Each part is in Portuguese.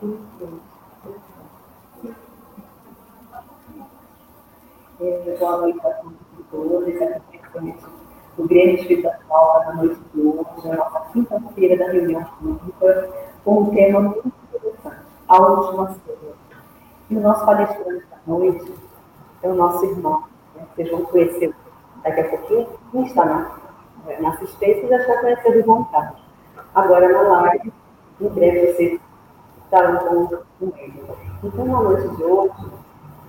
Boa noite a todos, principalmente do Grêmio Espiritual na noite de hoje, na nossa quinta-feira da reunião pública, com um tema muito interessante, a última ceia. E o nosso palestrante da noite é o nosso irmão, né? vocês vão conhecer daqui a pouquinho, não está na, na assistência, já está conhecendo de vontade. Agora na live, em breve vocês estarão com ele. Então, na noite de hoje,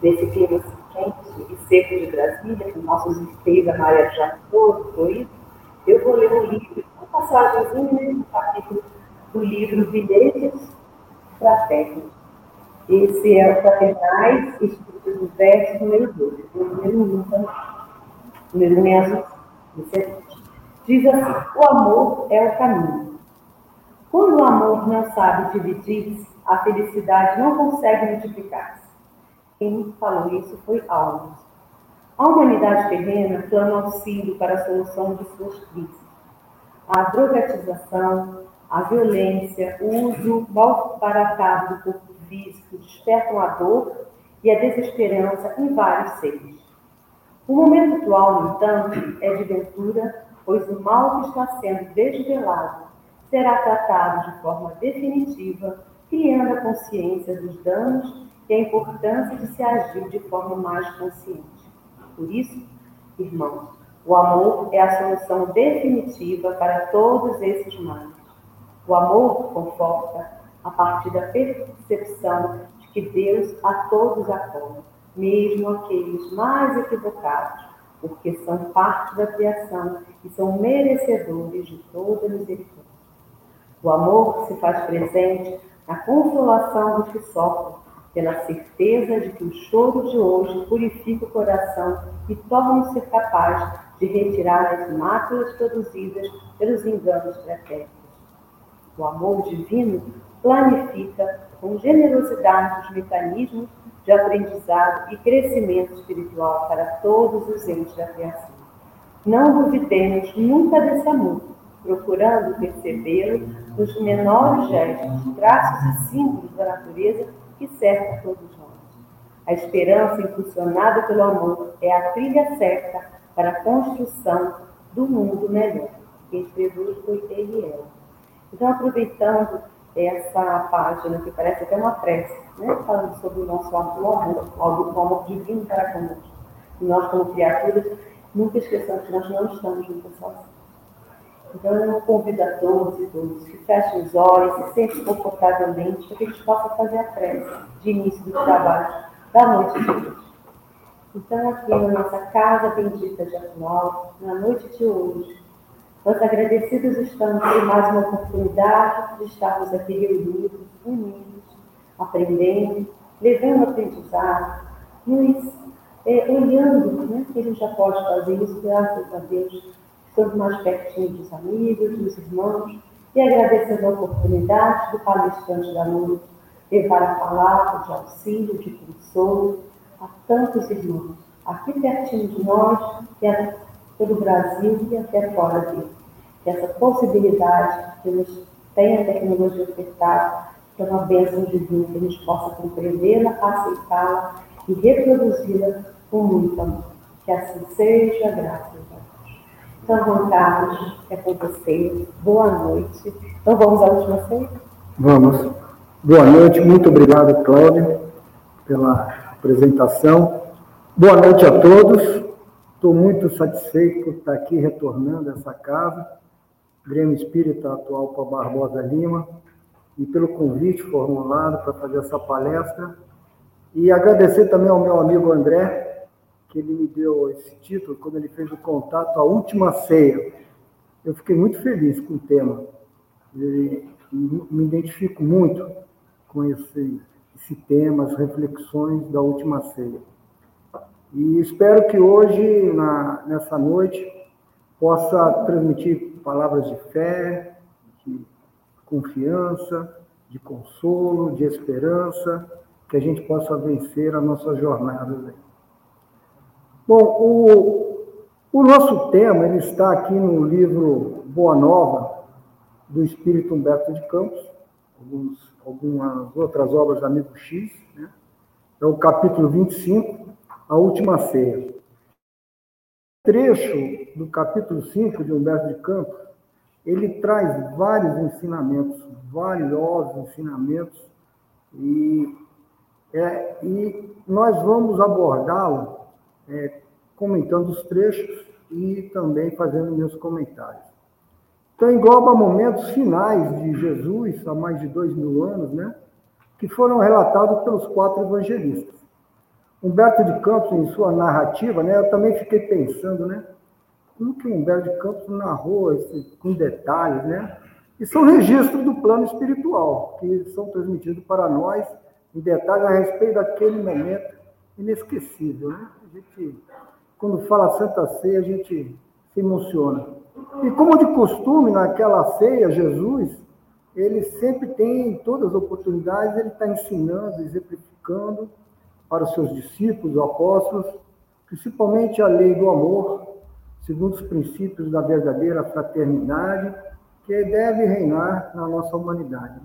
nesse clima quente e seco de Brasília, que nossos esteis amarejados todo fluido, eu vou ler um livro, uma passagemzinha, um capítulo do livro Bilhetes Fraternos. Esse é o Fraternais Espíritos do Verso, número 2, número 1 também. Número 1 é azul. Diz assim: o amor é o caminho. Quando o amor não sabe dividir-se, a felicidade não consegue multiplicar-se. Quem falou isso foi Alves. A humanidade terrena clama auxílio para a solução de suas crises. A drogatização, a violência, o uso mal baratado do corpo físico despertam a dor e a desesperança em vários seres. O momento atual, no entanto, é de ventura, pois o mal que está sendo desvelado será tratado de forma definitiva, criando a consciência dos danos e a importância de se agir de forma mais consciente. Por isso, irmãos, o amor é a solução definitiva para todos esses males. O amor conforta a partir da percepção de que Deus a todos acolhe, mesmo aqueles mais equivocados, porque são parte da criação e são merecedores de toda misericórdia. O amor se faz presente na consolação dos que sofrem, pela certeza de que o choro de hoje purifica o coração e torna-o ser capaz de retirar as máculas produzidas pelos enganos pretéritos. O amor divino planifica com generosidade os mecanismos de aprendizado e crescimento espiritual para todos os entes da criação. Não duvidemos nunca desse amor, procurando percebê-lo nos menores gestos, traços e símbolos da natureza que cerca todos nós. A esperança impulsionada pelo amor é a trilha certa para a construção do mundo melhor. Quem escreveu foi Eliel. Então, aproveitando essa página, que parece até uma prece, né? falando sobre o nosso amor, o amor divino para conosco. E nós, como criaturas, nunca esqueçamos que nós não estamos juntos sozinhos. Então, eu convido a todos e todas que fechem os olhos, se sentem confortavelmente, para que a gente possa fazer a prece de início do trabalho da noite de hoje. Então, aqui na nossa casa bendita de atual, na noite de hoje, nós agradecidos estamos por mais uma oportunidade de estarmos aqui reunidos, unidos, aprendendo, levando aprendizado, nos é, olhando, né, que a gente já pode fazer isso, graças a Deus, estando mais pertinho dos amigos, dos irmãos, e agradecendo a oportunidade do palestrante da noite levar a palavra de auxílio, de consolo a tantos irmãos, aqui pertinho de nós, e é pelo Brasil e até fora dele. Que essa possibilidade que nos tem a tecnologia ofertada, que é uma bênção divina, que a gente possa compreendê-la, aceitá-la e reproduzi-la com muito amor. Que assim seja, graças a Deus. Então, Juan Carlos, é com você. Boa noite. Então, vamos à última ceia? Vamos. Boa noite, muito obrigado, Cláudio, pela apresentação. Boa noite a todos. Estou muito satisfeito por estar aqui retornando a essa casa, Grêmio Espírita Atual para Barbosa Lima, e pelo convite formulado para fazer essa palestra. E agradecer também ao meu amigo André, que ele me deu esse título quando ele fez o contato A Última Ceia. Eu fiquei muito feliz com o tema. E, me identifico muito com esse, esse tema, as reflexões da Última Ceia. E espero que hoje, na, nessa noite, possa transmitir palavras de fé, de confiança, de consolo, de esperança, que a gente possa vencer a nossa jornada. Bom, o, o nosso tema ele está aqui no livro Boa Nova, do Espírito Humberto de Campos, alguns, algumas outras obras do amigo X, né? é o capítulo 25, a última ceia. Trecho do capítulo 5 de Humberto de Campos, ele traz vários ensinamentos, valiosos ensinamentos, e, é, e nós vamos abordá-lo é, comentando os trechos e também fazendo meus comentários. Então, engloba momentos finais de Jesus, há mais de dois mil anos, né? que foram relatados pelos quatro evangelistas. Humberto de Campos, em sua narrativa, né, eu também fiquei pensando, né? Como que Humberto de Campos narrou esse, com detalhes, né? E são registros do plano espiritual, que são transmitidos para nós em detalhes a respeito daquele momento inesquecível, né? A gente, quando fala Santa Ceia, a gente se emociona. E como de costume, naquela ceia, Jesus, ele sempre tem, em todas as oportunidades, ele está ensinando, exemplificando para os seus discípulos, apóstolos, principalmente a lei do amor, segundo os princípios da verdadeira fraternidade, que deve reinar na nossa humanidade.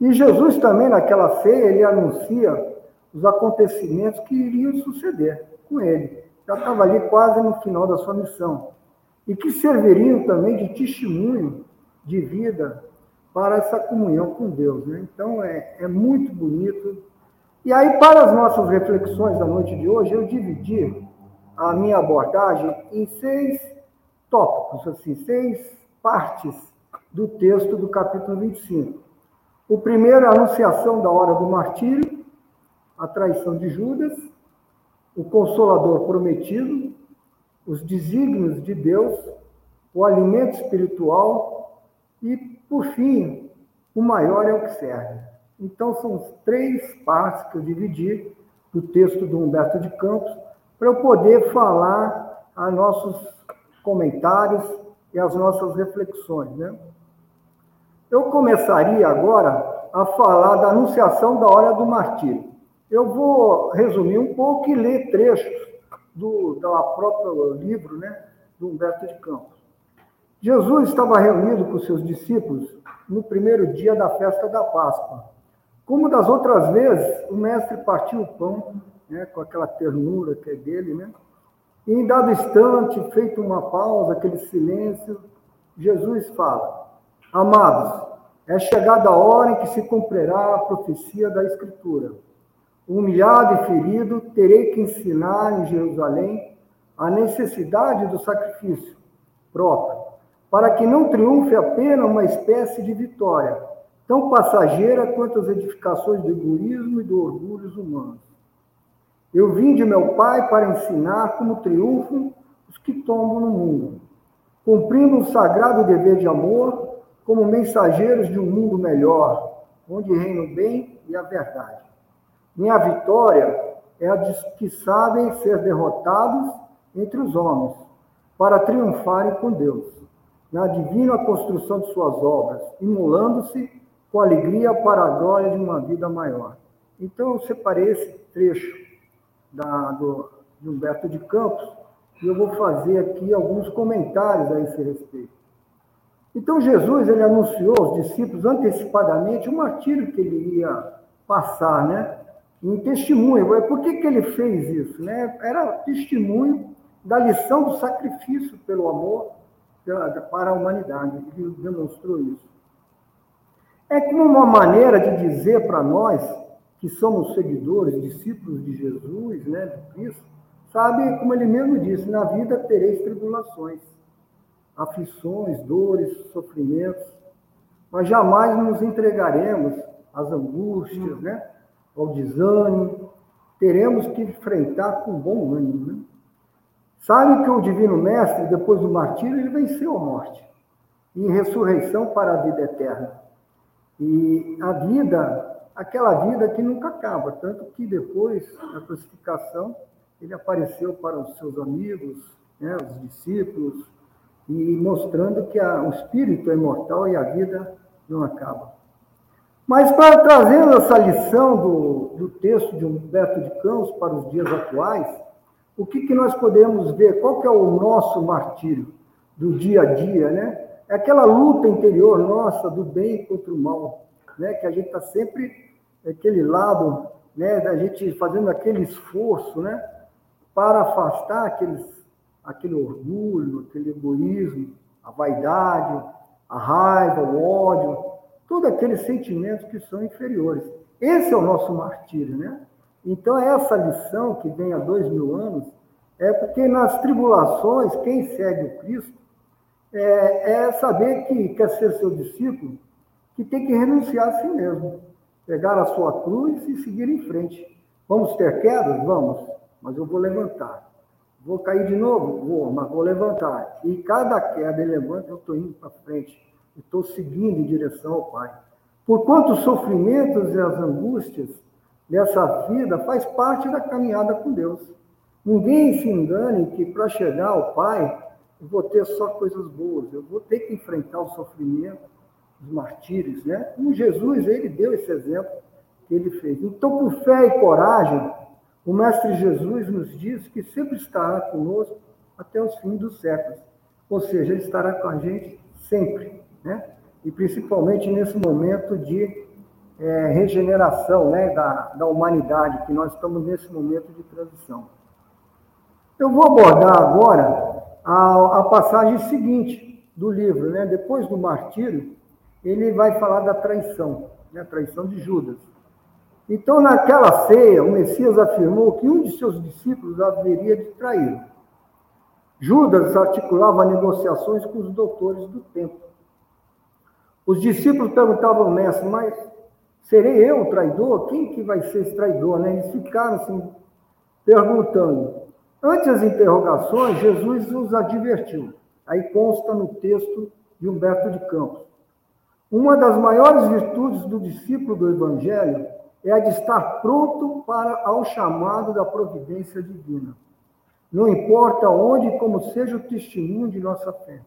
E Jesus também, naquela ceia, ele anuncia os acontecimentos que iriam suceder com ele. Já estava ali quase no final da sua missão e que serviriam também de testemunho de vida para essa comunhão com Deus. Né? Então é, é muito bonito. E aí, para as nossas reflexões da noite de hoje, eu dividi a minha abordagem em seis tópicos, assim, seis partes do texto do capítulo 25. O primeiro a anunciação da hora do martírio, a traição de Judas, o consolador prometido, os desígnios de Deus, o alimento espiritual e, por fim, o maior é o que serve. Então, são três partes que eu dividi do texto do Humberto de Campos para eu poder falar a nossos comentários e as nossas reflexões. Né? Eu começaria agora a falar da anunciação da hora do martírio. Eu vou resumir um pouco e ler trechos do, do próprio livro né, do Humberto de Campos. Jesus estava reunido com seus discípulos no primeiro dia da festa da Páscoa. Como das outras vezes, o mestre partiu o pão, né, com aquela ternura que é dele, né? E em dado instante, feito uma pausa, aquele silêncio, Jesus fala: Amados, é chegada a hora em que se cumprirá a profecia da Escritura humilhado e ferido, terei que ensinar em Jerusalém a necessidade do sacrifício próprio, para que não triunfe apenas uma espécie de vitória, tão passageira quanto as edificações do egoísmo e do orgulho humanos. Eu vim de meu Pai para ensinar como triunfam os que tombam no mundo, cumprindo um sagrado dever de amor como mensageiros de um mundo melhor, onde reina o bem e a verdade. Minha vitória é a de que sabem ser derrotados entre os homens, para triunfarem com Deus, na divina construção de suas obras, imolando-se com alegria para a glória de uma vida maior. Então, eu separei esse trecho da, do, de Humberto de Campos e eu vou fazer aqui alguns comentários a esse respeito. Então, Jesus ele anunciou aos discípulos antecipadamente o martírio que ele ia passar, né? Em testemunho. Por que, que ele fez isso? Né? Era testemunho da lição do sacrifício pelo amor para a humanidade. Ele demonstrou isso. É como uma maneira de dizer para nós, que somos seguidores, discípulos de Jesus, né, de Cristo, sabe, como ele mesmo disse, na vida tereis tribulações, aflições, dores, sofrimentos, mas jamais nos entregaremos às angústias, né? Ao desânimo, teremos que enfrentar com bom ânimo. Né? Sabe que o Divino Mestre, depois do martírio, ele venceu a morte e ressurreição para a vida eterna. E a vida, aquela vida que nunca acaba, tanto que depois da crucificação, ele apareceu para os seus amigos, né, os discípulos, e mostrando que a, o espírito é imortal e a vida não acaba. Mas para trazendo essa lição do, do texto de Humberto de Campos para os dias atuais, o que, que nós podemos ver? Qual que é o nosso martírio do dia a dia, né? É aquela luta interior nossa do bem contra o mal, né, que a gente está sempre aquele lado, né, da gente fazendo aquele esforço, né, para afastar aqueles, aquele orgulho, aquele egoísmo, a vaidade, a raiva, o ódio, todos aqueles sentimentos que são inferiores. Esse é o nosso martírio, né? Então, essa lição que vem há dois mil anos é porque nas tribulações, quem segue o Cristo é, é saber que quer ser seu discípulo, que tem que renunciar a si mesmo, pegar a sua cruz e seguir em frente. Vamos ter quedas? Vamos, mas eu vou levantar. Vou cair de novo? Vou, mas vou levantar. E cada queda ele levanta, eu estou indo para frente. Estou seguindo em direção ao Pai. Por quanto os sofrimentos e as angústias dessa vida faz parte da caminhada com Deus. Ninguém se engane que para chegar ao Pai eu vou ter só coisas boas. Eu vou ter que enfrentar o sofrimento, os martírios, né? Como Jesus, ele deu esse exemplo que ele fez. Então, com fé e coragem, o Mestre Jesus nos diz que sempre estará conosco até os fins dos séculos. Ou seja, ele estará com a gente sempre, né? E principalmente nesse momento de é, regeneração né, da, da humanidade, que nós estamos nesse momento de transição. Eu vou abordar agora a, a passagem seguinte do livro, né? depois do martírio, ele vai falar da traição, né? a traição de Judas. Então, naquela ceia, o Messias afirmou que um de seus discípulos haveria de traí-lo. Judas articulava negociações com os doutores do templo. Os discípulos perguntavam mestre, mas serei eu o traidor? Quem que vai ser esse traidor? Né? Eles ficaram assim, perguntando. Antes das interrogações, Jesus os advertiu. Aí consta no texto de Humberto de Campos. Uma das maiores virtudes do discípulo do Evangelho é a de estar pronto para ao chamado da providência divina. Não importa onde e como seja o testemunho de nossa fé.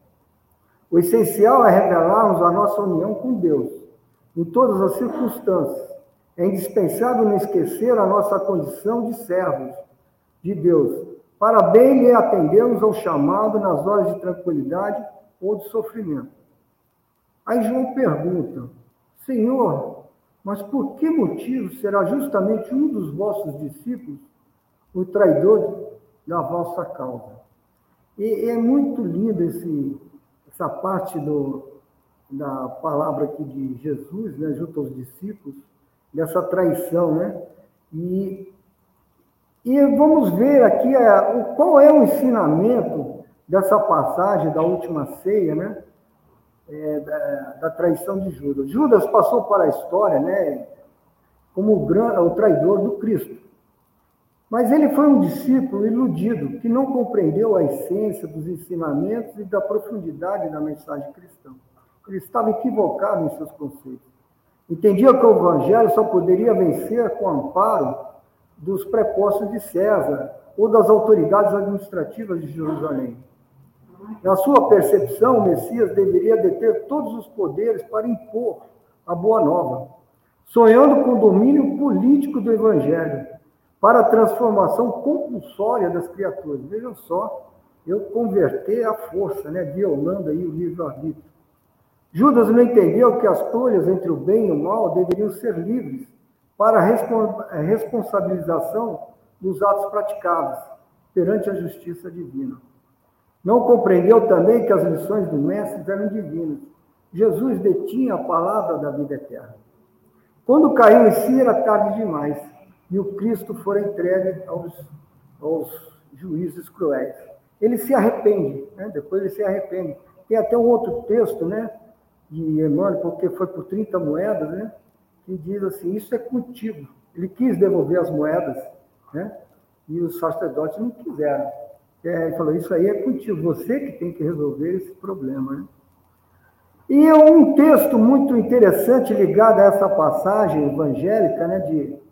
O essencial é revelarmos a nossa união com Deus, em todas as circunstâncias. É indispensável não esquecer a nossa condição de servos de Deus, para bem lhe atendermos ao chamado nas horas de tranquilidade ou de sofrimento. Aí João pergunta: Senhor, mas por que motivo será justamente um dos vossos discípulos o traidor da vossa causa? E é muito lindo esse, essa parte do, da palavra aqui de Jesus, né, junto aos discípulos, dessa traição, né? E e vamos ver aqui é, qual é o ensinamento dessa passagem da última ceia, né? É, da, da, traição de Judas. Judas passou para a história, né? Como o, o traidor do Cristo. Mas ele foi um discípulo iludido, que não compreendeu a essência dos ensinamentos e da profundidade da mensagem cristã. Ele estava equivocado em seus conceitos. Entendia que o evangelho só poderia vencer com amparo dos prepostos de César ou das autoridades administrativas de Jerusalém. Na sua percepção, o Messias deveria deter todos os poderes para impor a boa nova, sonhando com o domínio político do Evangelho para a transformação compulsória das criaturas. Vejam só, eu converter a força, né, violando aí o livre-arbítrio. Judas não entendeu que as escolhas entre o bem e o mal deveriam ser livres para a responsabilização dos atos praticados perante a justiça divina. Não compreendeu também que as lições do Mestre eram divinas. Jesus detinha a palavra da vida eterna. Quando caiu em si, era tarde demais, e o Cristo foi entregue aos, aos juízes cruéis. Ele se arrepende, né? depois ele se arrepende. Tem até um outro texto, né, de Emmanuel, porque foi por 30 moedas, né? que diz assim: Isso é contigo. Ele quis devolver as moedas, né? e os sacerdotes não quiseram. É, ele falou: Isso aí é contigo, você que tem que resolver esse problema. Né? E um texto muito interessante ligado a essa passagem evangélica né, de,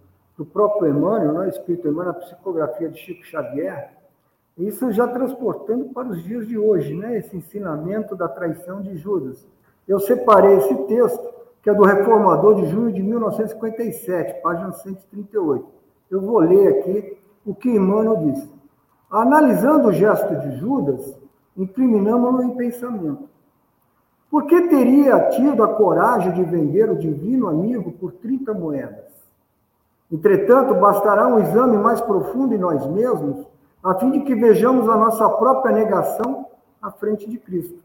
do próprio Emmanuel, né, escrito Emmanuel, a psicografia de Chico Xavier, isso já transportando para os dias de hoje, né, esse ensinamento da traição de Judas. Eu separei esse texto que é do Reformador de junho de 1957, página 138. Eu vou ler aqui o que Emmanuel disse. Analisando o gesto de Judas, incriminamos-lo em pensamento. Por que teria tido a coragem de vender o divino amigo por 30 moedas? Entretanto, bastará um exame mais profundo em nós mesmos, a fim de que vejamos a nossa própria negação à frente de Cristo.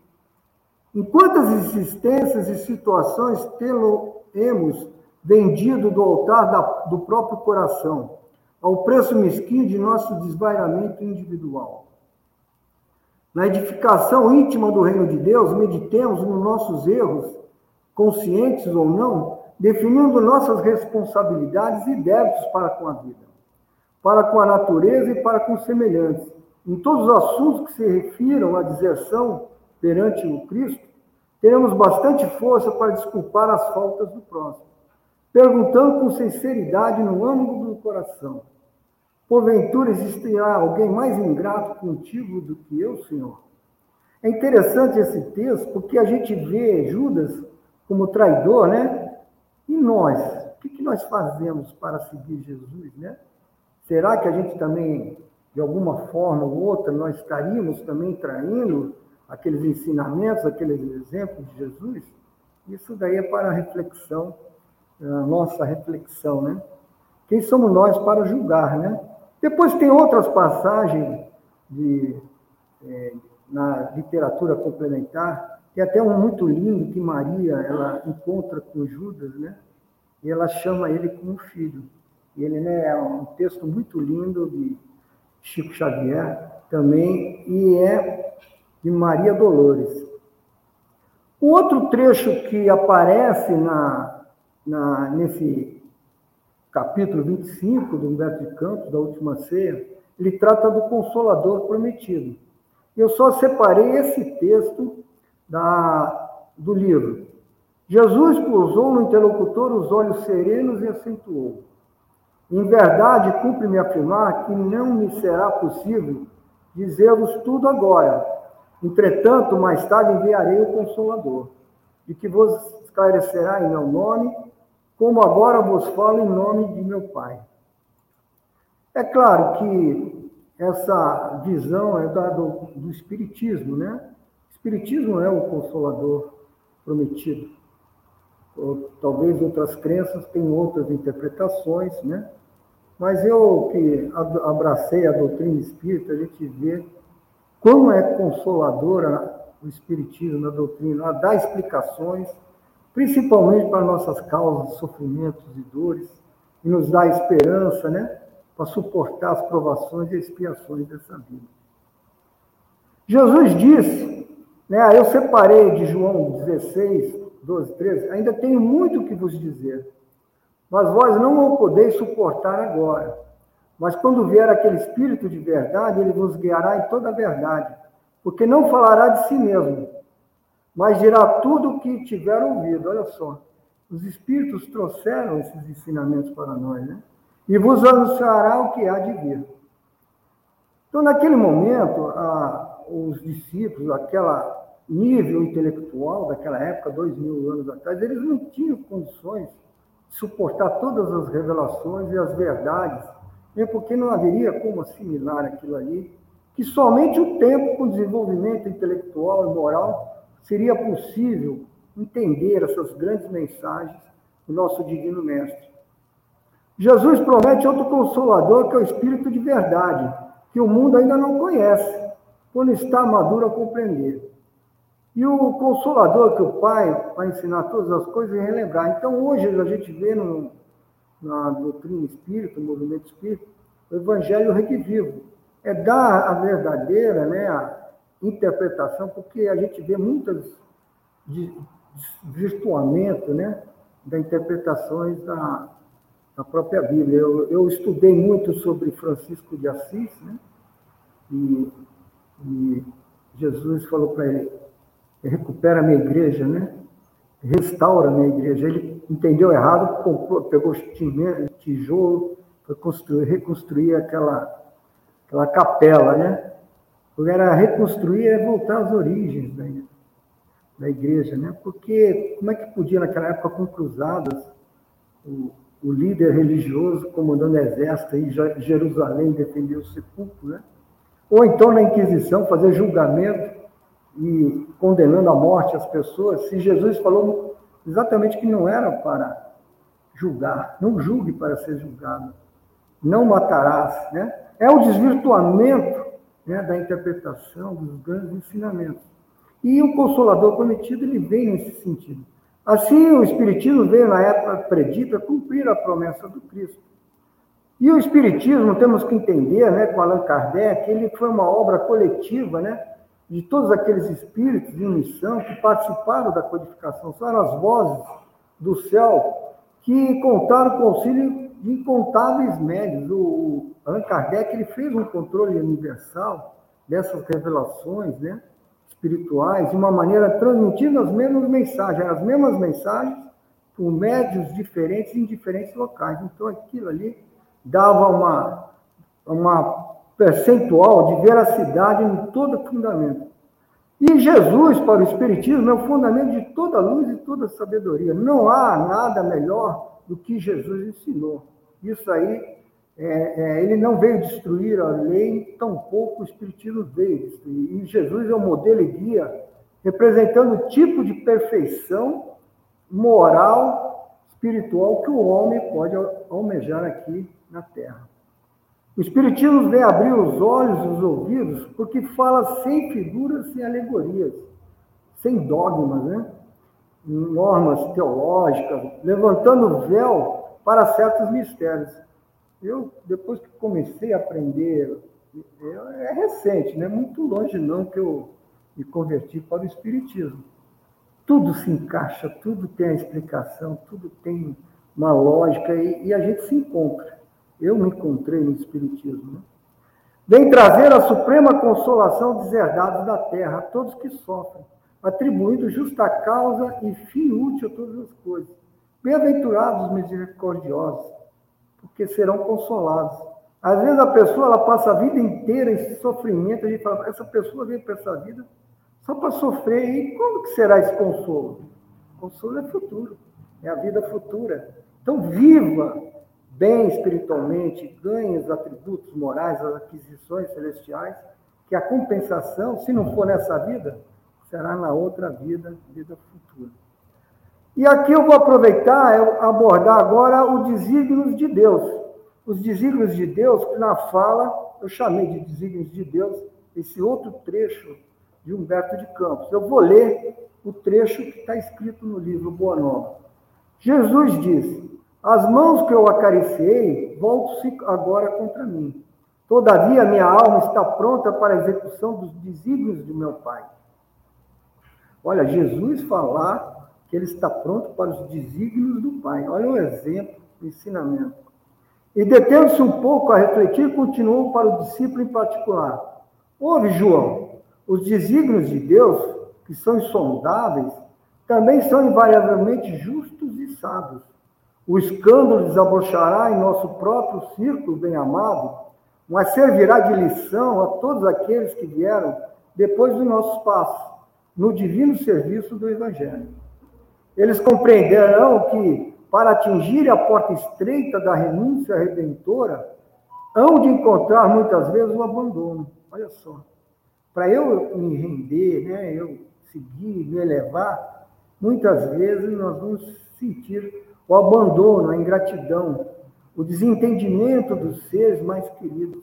Em quantas existências e situações tê-lo-emos vendido do altar da, do próprio coração, ao preço mesquinho de nosso desvairamento individual? Na edificação íntima do reino de Deus, meditemos nos nossos erros, conscientes ou não, definindo nossas responsabilidades e débitos para com a vida, para com a natureza e para com semelhantes. Em todos os assuntos que se refiram à deserção perante o Cristo, teremos bastante força para desculpar as faltas do próximo, perguntando com sinceridade no âmago do coração: Porventura existirá alguém mais ingrato contigo do que eu, Senhor? É interessante esse texto porque a gente vê Judas como traidor, né? E nós? O que nós fazemos para seguir Jesus, né? Será que a gente também, de alguma forma ou outra, nós estaríamos também traindo aqueles ensinamentos, aqueles exemplos de Jesus? Isso daí é para a reflexão, a nossa reflexão, né? Quem somos nós para julgar, né? Depois tem outras passagens de, é, na literatura complementar, tem até um muito lindo que Maria ela encontra com Judas, né? E ela chama ele como filho. E ele né, é um texto muito lindo de Chico Xavier também, e é de Maria Dolores. O outro trecho que aparece na, na, nesse capítulo 25 do Humberto de Campos, da Última Ceia, ele trata do Consolador prometido. Eu só separei esse texto da, do livro. Jesus pousou no interlocutor os olhos serenos e acentuou: Em verdade, cumpre-me afirmar que não me será possível dizer-vos tudo agora. Entretanto, mais tarde enviarei o Consolador, de que vos esclarecerá em meu nome como agora vos falo em nome de meu Pai. É claro que essa visão é da, do, do Espiritismo, né? Espiritismo é o consolador prometido. Ou, talvez outras crenças tenham outras interpretações, né? Mas eu que abracei a doutrina espírita, a gente vê como é consoladora o Espiritismo na doutrina, ela dá explicações principalmente para nossas causas, sofrimentos e dores, e nos dá esperança, né, para suportar as provações e expiações dessa vida. Jesus disse, né, eu separei de João 16, 12, 13, ainda tenho muito que vos dizer, mas vós não o podeis suportar agora. Mas quando vier aquele Espírito de verdade, ele vos guiará em toda a verdade, porque não falará de si mesmo, mas dirá tudo o que tiver ouvido. Olha só, os Espíritos trouxeram esses ensinamentos para nós, né? E vos anunciará o que há de vir. Então, naquele momento, a, os discípulos, aquela nível intelectual daquela época, dois mil anos atrás, eles não tinham condições de suportar todas as revelações e as verdades, nem porque não haveria como assimilar aquilo ali, que somente o tempo com desenvolvimento intelectual e moral seria possível entender essas grandes mensagens do nosso Divino Mestre. Jesus promete outro consolador, que é o Espírito de verdade, que o mundo ainda não conhece, quando está maduro a compreender. E o consolador que o Pai vai ensinar todas as coisas e relembrar. Então, hoje a gente vê no, na doutrina espírita, no movimento espírita, o Evangelho redivivo. É dar a verdadeira, né, a, interpretação, porque a gente vê muitas virtuamento né, das interpretações da, da própria Bíblia. Eu, eu, estudei muito sobre Francisco de Assis, né, e, e Jesus falou para ele, recupera a minha igreja, né? restaura a minha igreja. Ele entendeu errado, pegou tijolo, foi construir, reconstruir aquela, aquela capela, né? Porque era reconstruir é voltar às origens da, da igreja, né? Porque como é que podia naquela época com cruzadas o, o líder religioso comandando exército em Jerusalém defender o sepulcro, né? Ou então na Inquisição fazer julgamento e condenando à morte as pessoas, se Jesus falou exatamente que não era para julgar, não julgue para ser julgado, não matarás, né? É o desvirtuamento né, da interpretação dos grandes ensinamentos. E o Consolador prometido, ele vem nesse sentido. Assim, o Espiritismo veio na época predita cumprir a promessa do Cristo. E o Espiritismo, temos que entender, né, com Allan Kardec, ele foi uma obra coletiva, né, de todos aqueles espíritos em missão que participaram da codificação, são as vozes do céu que contaram com auxílio de incontáveis médios. O Allan Kardec ele fez um controle universal dessas revelações né, espirituais de uma maneira transmitindo as mesmas mensagens, as mesmas mensagens por médios diferentes em diferentes locais. Então aquilo ali dava uma, uma percentual de veracidade em todo fundamento. E Jesus, para o Espiritismo, é o fundamento de toda luz e toda sabedoria. Não há nada melhor do que Jesus ensinou. Isso aí, é, é, ele não veio destruir a lei, tampouco o Espiritismo veio destruir. E Jesus é o modelo e guia, representando o tipo de perfeição moral, espiritual que o homem pode almejar aqui na Terra. O Espiritismo vem abrir os olhos e os ouvidos porque fala sem figuras, sem alegorias, sem dogmas, né? normas teológicas, levantando véu para certos mistérios. Eu, depois que comecei a aprender, é recente, não é muito longe não que eu me converti para o Espiritismo. Tudo se encaixa, tudo tem a explicação, tudo tem uma lógica e, e a gente se encontra. Eu me encontrei no Espiritismo. Né? Vem trazer a suprema consolação dos herdados da terra, a todos que sofrem, atribuindo justa causa e fim útil a todas as coisas. Bem-aventurados os misericordiosos, porque serão consolados. Às vezes a pessoa ela passa a vida inteira em sofrimento, a gente fala, essa pessoa veio para essa vida só para sofrer, e quando que será esse consolo? consolo é futuro, é a vida futura. Então viva bem espiritualmente, ganhe os atributos morais, as aquisições celestiais, que a compensação, se não for nessa vida, será na outra vida, vida futura. E aqui eu vou aproveitar, abordar agora os desígnios de Deus. Os desígnios de Deus, que na fala, eu chamei de desígnios de Deus, esse outro trecho de Humberto de Campos. Eu vou ler o trecho que está escrito no livro Boa Nova. Jesus disse: as mãos que eu acariciei voltam-se agora contra mim. Todavia, minha alma está pronta para a execução dos desígnios de meu Pai. Olha, Jesus falar que ele está pronto para os desígnios do Pai. Olha um exemplo de ensinamento. E detendo-se um pouco a refletir, continuou para o discípulo em particular. Ouve, João, os desígnios de Deus, que são insondáveis, também são invariavelmente justos e sábios o escândalo desabrochará em nosso próprio círculo bem-amado, mas servirá de lição a todos aqueles que vieram depois do nosso passo, no divino serviço do Evangelho. Eles compreenderão que, para atingir a porta estreita da renúncia redentora, hão de encontrar muitas vezes o abandono. Olha só. Para eu me render, né, eu seguir, me elevar, muitas vezes nós vamos sentir o abandono, a ingratidão, o desentendimento dos seres mais queridos.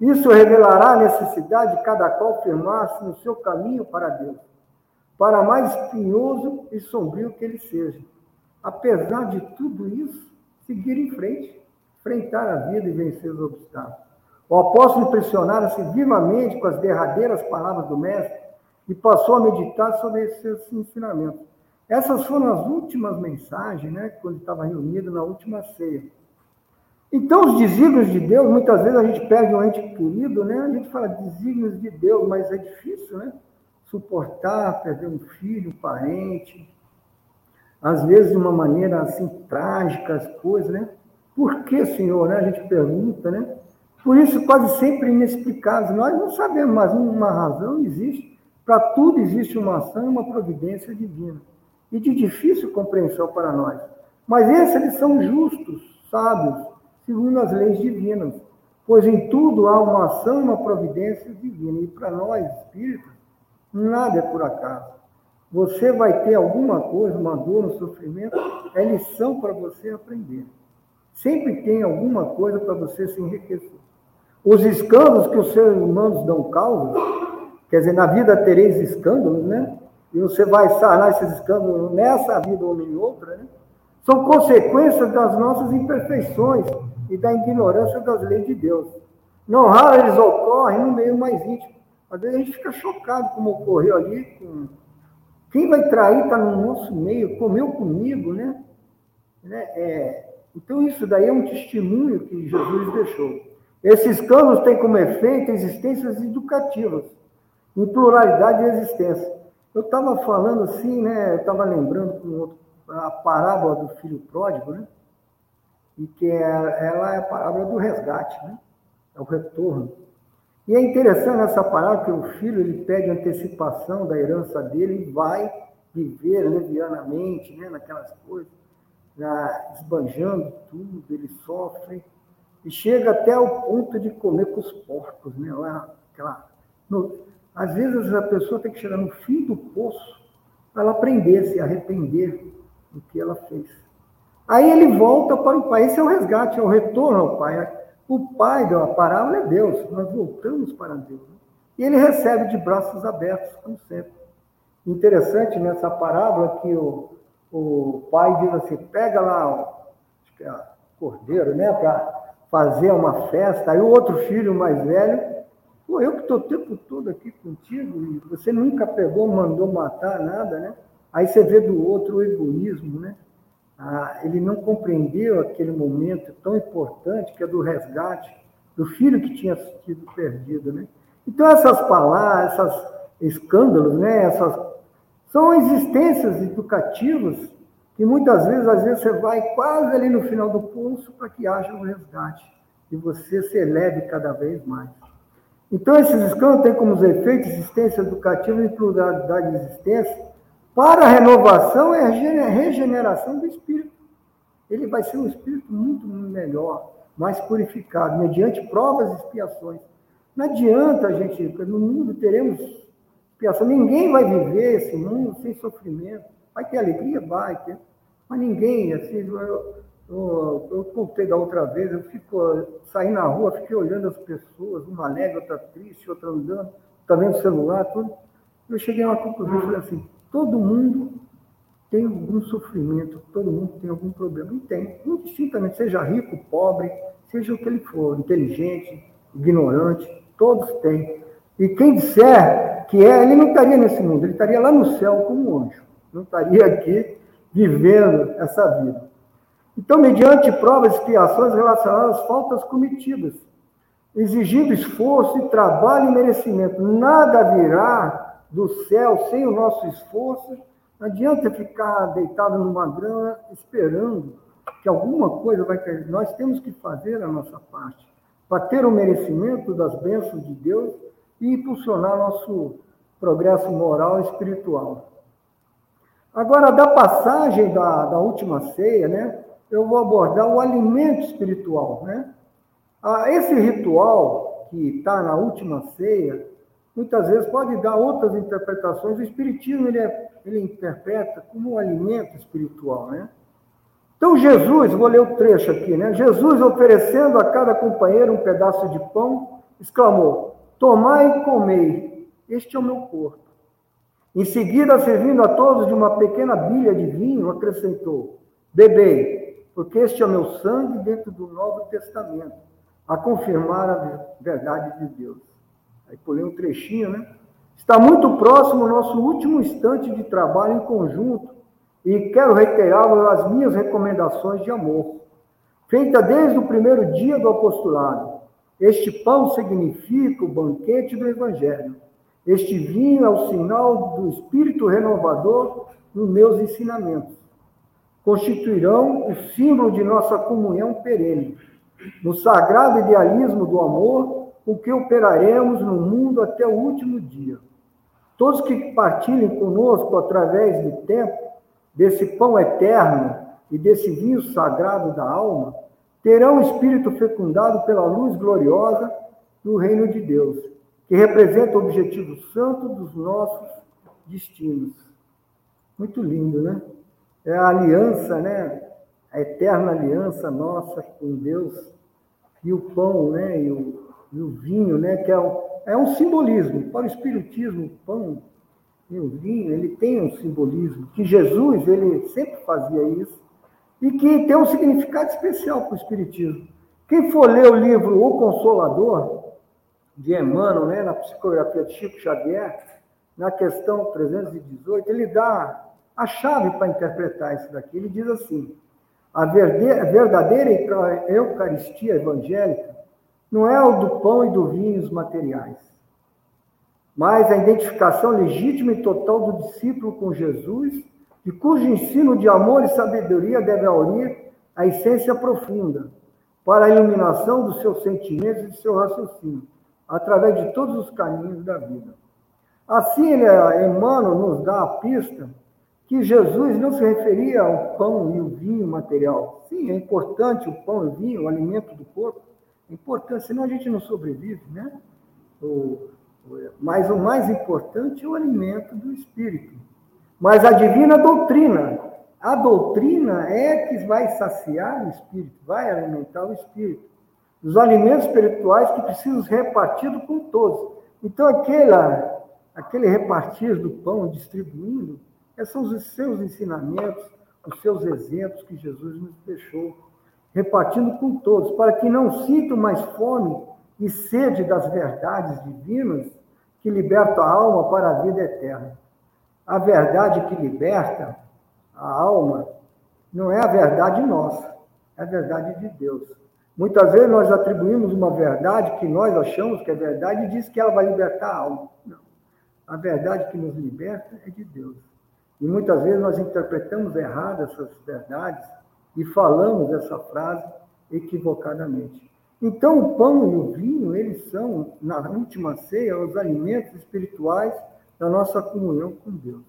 Isso revelará a necessidade de cada qual firmar-se no seu caminho para Deus, para mais espinhoso e sombrio que ele seja. Apesar de tudo isso, seguir em frente, enfrentar a vida e vencer os obstáculos. O apóstolo impressionara-se vivamente com as derradeiras palavras do Mestre e passou a meditar sobre esses ensinamentos. Essas foram as últimas mensagens, né, quando estava reunido na última ceia. Então, os desígnios de Deus, muitas vezes a gente perde um ente querido, né? A gente fala desígnios de Deus, mas é difícil, né? Suportar, perder um filho, um parente. Às vezes, de uma maneira assim trágica, as coisas, né? Por que, Senhor? Né? A gente pergunta, né? Por isso, quase sempre inexplicável. Nós não sabemos, mas uma razão existe. Para tudo existe uma ação e uma providência divina e de difícil compreensão para nós. Mas esses eles são justos, sábios, segundo as leis divinas, pois em tudo há uma ação uma providência divina. E para nós, espíritos, Nada é por acaso. Você vai ter alguma coisa, uma dor, um sofrimento, é lição para você aprender. Sempre tem alguma coisa para você se enriquecer. Os escândalos que os seres humanos dão causa, quer dizer, na vida tereis escândalos, né? E você vai sanar esses escândalos nessa vida ou em outra, né? São consequências das nossas imperfeições e da ignorância das leis de Deus. Não raro eles ocorrem no meio mais íntimo. Às vezes a gente fica chocado como ocorreu ali. Com... Quem vai trair está no nosso meio, comeu comigo, né? né? É... Então isso daí é um testemunho que Jesus deixou. Esses canos têm como efeito existências educativas, em pluralidade de existência. Eu estava falando assim, né? Eu estava lembrando a parábola do filho pródigo, né? E que é, ela é a parábola do resgate, né? É o retorno. E é interessante essa parábola que o filho ele pede antecipação da herança dele e vai viver levianamente, né? Naquelas coisas, já esbanjando tudo, ele sofre e chega até o ponto de comer com os porcos, né? Lá, aquela, no, às vezes a pessoa tem que chegar no fim do poço para ela aprender, se arrepender do que ela fez. Aí ele volta para o pai. Esse é o resgate, é o retorno ao pai. O pai da parábola é Deus. Nós voltamos para Deus. E ele recebe de braços abertos, como sempre. Interessante nessa parábola que o, o pai diz assim: pega lá que é cordeiro, né, para fazer uma festa. Aí o outro filho mais velho Pô, eu que estou o tempo todo aqui contigo e você nunca pegou, mandou matar nada, né? Aí você vê do outro o egoísmo, né? Ah, ele não compreendeu aquele momento tão importante que é do resgate do filho que tinha sido perdido, né? Então essas palavras, esses escândalos, né? Essas são existências educativas que muitas vezes, às vezes você vai quase ali no final do pulso para que haja um resgate e você se eleve cada vez mais. Então, esses escândalos têm como efeito existência educativa e pluralidade de existência para a renovação e a regeneração do espírito. Ele vai ser um espírito muito melhor, mais purificado, mediante provas e expiações. Não adianta, gente, no mundo teremos expiação. Ninguém vai viver esse mundo sem sofrimento. Vai ter alegria? Vai ter. Mas ninguém, assim, eu, contei da outra vez, eu fico saí na rua, fiquei olhando as pessoas, uma alegre, outra triste, outra andando, tá vendo o celular, tudo. Eu cheguei a uma conclusão, falei assim, todo mundo tem algum sofrimento, todo mundo tem algum problema. E tem, indistintamente, seja rico, pobre, seja o que ele for, inteligente, ignorante, todos têm. E quem disser que é, ele não estaria nesse mundo, ele estaria lá no céu como um anjo, não estaria aqui vivendo essa vida. Então, mediante provas e expiações relacionadas às faltas cometidas, exigindo esforço e trabalho e merecimento, nada virá do céu sem o nosso esforço. Não adianta ficar deitado numa grama esperando que alguma coisa vai cair. Nós temos que fazer a nossa parte para ter o merecimento das bênçãos de Deus e impulsionar nosso progresso moral e espiritual. Agora, da passagem da, da última ceia, né? Eu vou abordar o alimento espiritual. Né? Ah, esse ritual que está na última ceia, muitas vezes pode dar outras interpretações. O Espiritismo ele, é, ele interpreta como um alimento espiritual. Né? Então, Jesus, vou ler o trecho aqui, né? Jesus, oferecendo a cada companheiro um pedaço de pão, exclamou: Tomai e comei, este é o meu corpo. Em seguida, servindo a todos de uma pequena bilha de vinho, acrescentou: Bebei, porque este é o meu sangue dentro do Novo Testamento, a confirmar a verdade de Deus. Aí pulei um trechinho, né? Está muito próximo o nosso último instante de trabalho em conjunto e quero reiterar as minhas recomendações de amor, feita desde o primeiro dia do apostolado. Este pão significa o banquete do Evangelho. Este vinho é o sinal do Espírito renovador nos meus ensinamentos constituirão o símbolo de nossa comunhão perene, no sagrado idealismo do amor, com que operaremos no mundo até o último dia. Todos que partilhem conosco através do tempo, desse pão eterno e desse vinho sagrado da alma, terão o espírito fecundado pela luz gloriosa do reino de Deus que representa o objetivo santo dos nossos destinos. Muito lindo, né? É a aliança, né? A eterna aliança nossa com Deus e o pão, né? E o, e o vinho, né? Que é um, é um simbolismo. Para o Espiritismo, o pão e o vinho, ele tem um simbolismo. Que Jesus, ele sempre fazia isso. E que tem um significado especial para o Espiritismo. Quem for ler o livro O Consolador, de Emmanuel, né, na psicografia de Chico Xavier, na questão 318, ele dá a chave para interpretar isso daqui. Ele diz assim: a verdadeira Eucaristia evangélica não é o do pão e do vinho os materiais, mas a identificação legítima e total do discípulo com Jesus, de cujo ensino de amor e sabedoria deve aurir a essência profunda para a iluminação dos seus sentimentos e do seu raciocínio, através de todos os caminhos da vida. Assim, né, Emmanuel nos dá a pista que Jesus não se referia ao pão e o vinho material. Sim, é importante o pão e o vinho, o alimento do corpo, é importante, senão a gente não sobrevive, né? O, mas o mais importante é o alimento do espírito. Mas a divina doutrina, a doutrina é que vai saciar o espírito, vai alimentar o espírito. Os alimentos espirituais que precisam ser repartidos com todos. Então, aquela, aquele repartir do pão distribuindo, esses são os seus ensinamentos, os seus exemplos que Jesus nos deixou, repartindo com todos, para que não sintam mais fome e sede das verdades divinas que libertam a alma para a vida eterna. A verdade que liberta a alma não é a verdade nossa, é a verdade de Deus. Muitas vezes nós atribuímos uma verdade que nós achamos que é verdade e diz que ela vai libertar a alma. Não. A verdade que nos liberta é de Deus. E muitas vezes nós interpretamos errado essas verdades e falamos essa frase equivocadamente. Então, o pão e o vinho, eles são, na última ceia, os alimentos espirituais da nossa comunhão com Deus.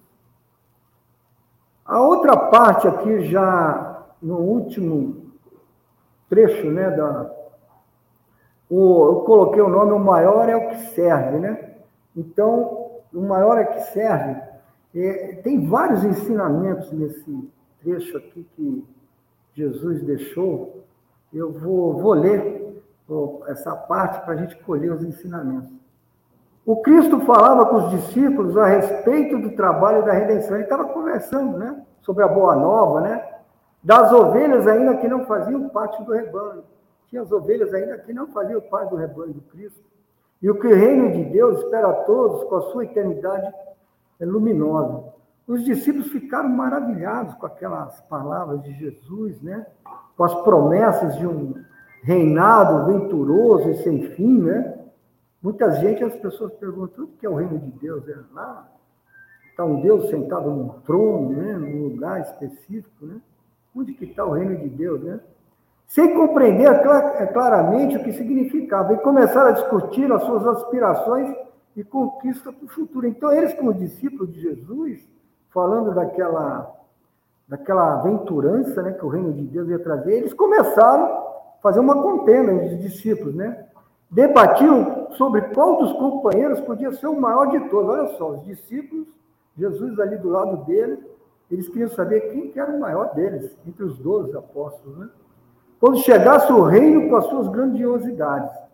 A outra parte aqui, já no último trecho, né, da, o, eu coloquei o nome, o maior é o que serve, né? Então, o maior é que serve é, tem vários ensinamentos nesse trecho aqui que Jesus deixou. Eu vou, vou ler essa parte para a gente colher os ensinamentos. O Cristo falava com os discípulos a respeito do trabalho da redenção. Ele estava conversando né, sobre a boa nova, né, das ovelhas ainda que não faziam parte do rebanho. Tinha as ovelhas ainda que não faziam parte do rebanho do Cristo. E o que o reino de Deus espera a todos com a sua eternidade luminosa. Os discípulos ficaram maravilhados com aquelas palavras de Jesus, né? com as promessas de um reinado venturoso e sem fim. Né? Muita gente, as pessoas perguntam, o que é o reino de Deus? É lá, está um Deus sentado num trono, né? num lugar específico. Né? Onde que está o reino de Deus? Né? Sem compreender é, claramente o que significava, e começaram a discutir as suas aspirações e conquista para o futuro. Então, eles, como discípulos de Jesus, falando daquela, daquela aventurança né, que o reino de Deus ia trazer, eles começaram a fazer uma contenda entre os discípulos, né? Debatiam sobre qual dos companheiros podia ser o maior de todos. Olha só, os discípulos, Jesus ali do lado dele, eles queriam saber quem que era o maior deles, entre os doze apóstolos, né? Quando chegasse o reino com as suas grandiosidades.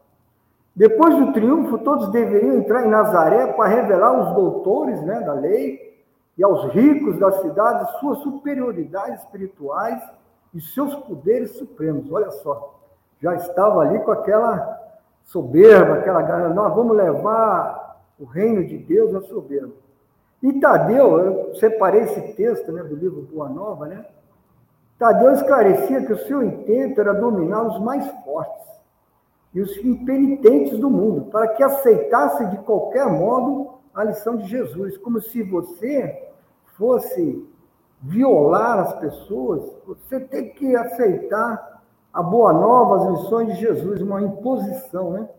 Depois do triunfo, todos deveriam entrar em Nazaré para revelar aos doutores né, da lei e aos ricos da cidade suas superioridades espirituais e seus poderes supremos. Olha só, já estava ali com aquela soberba, aquela garra, nós vamos levar o reino de Deus à soberba. E Tadeu, eu separei esse texto né, do livro Boa Nova, né? Tadeu esclarecia que o seu intento era dominar os mais fortes e os impenitentes do mundo, para que aceitassem de qualquer modo a lição de Jesus, como se você fosse violar as pessoas, você tem que aceitar a boa nova, as lições de Jesus, uma imposição, né?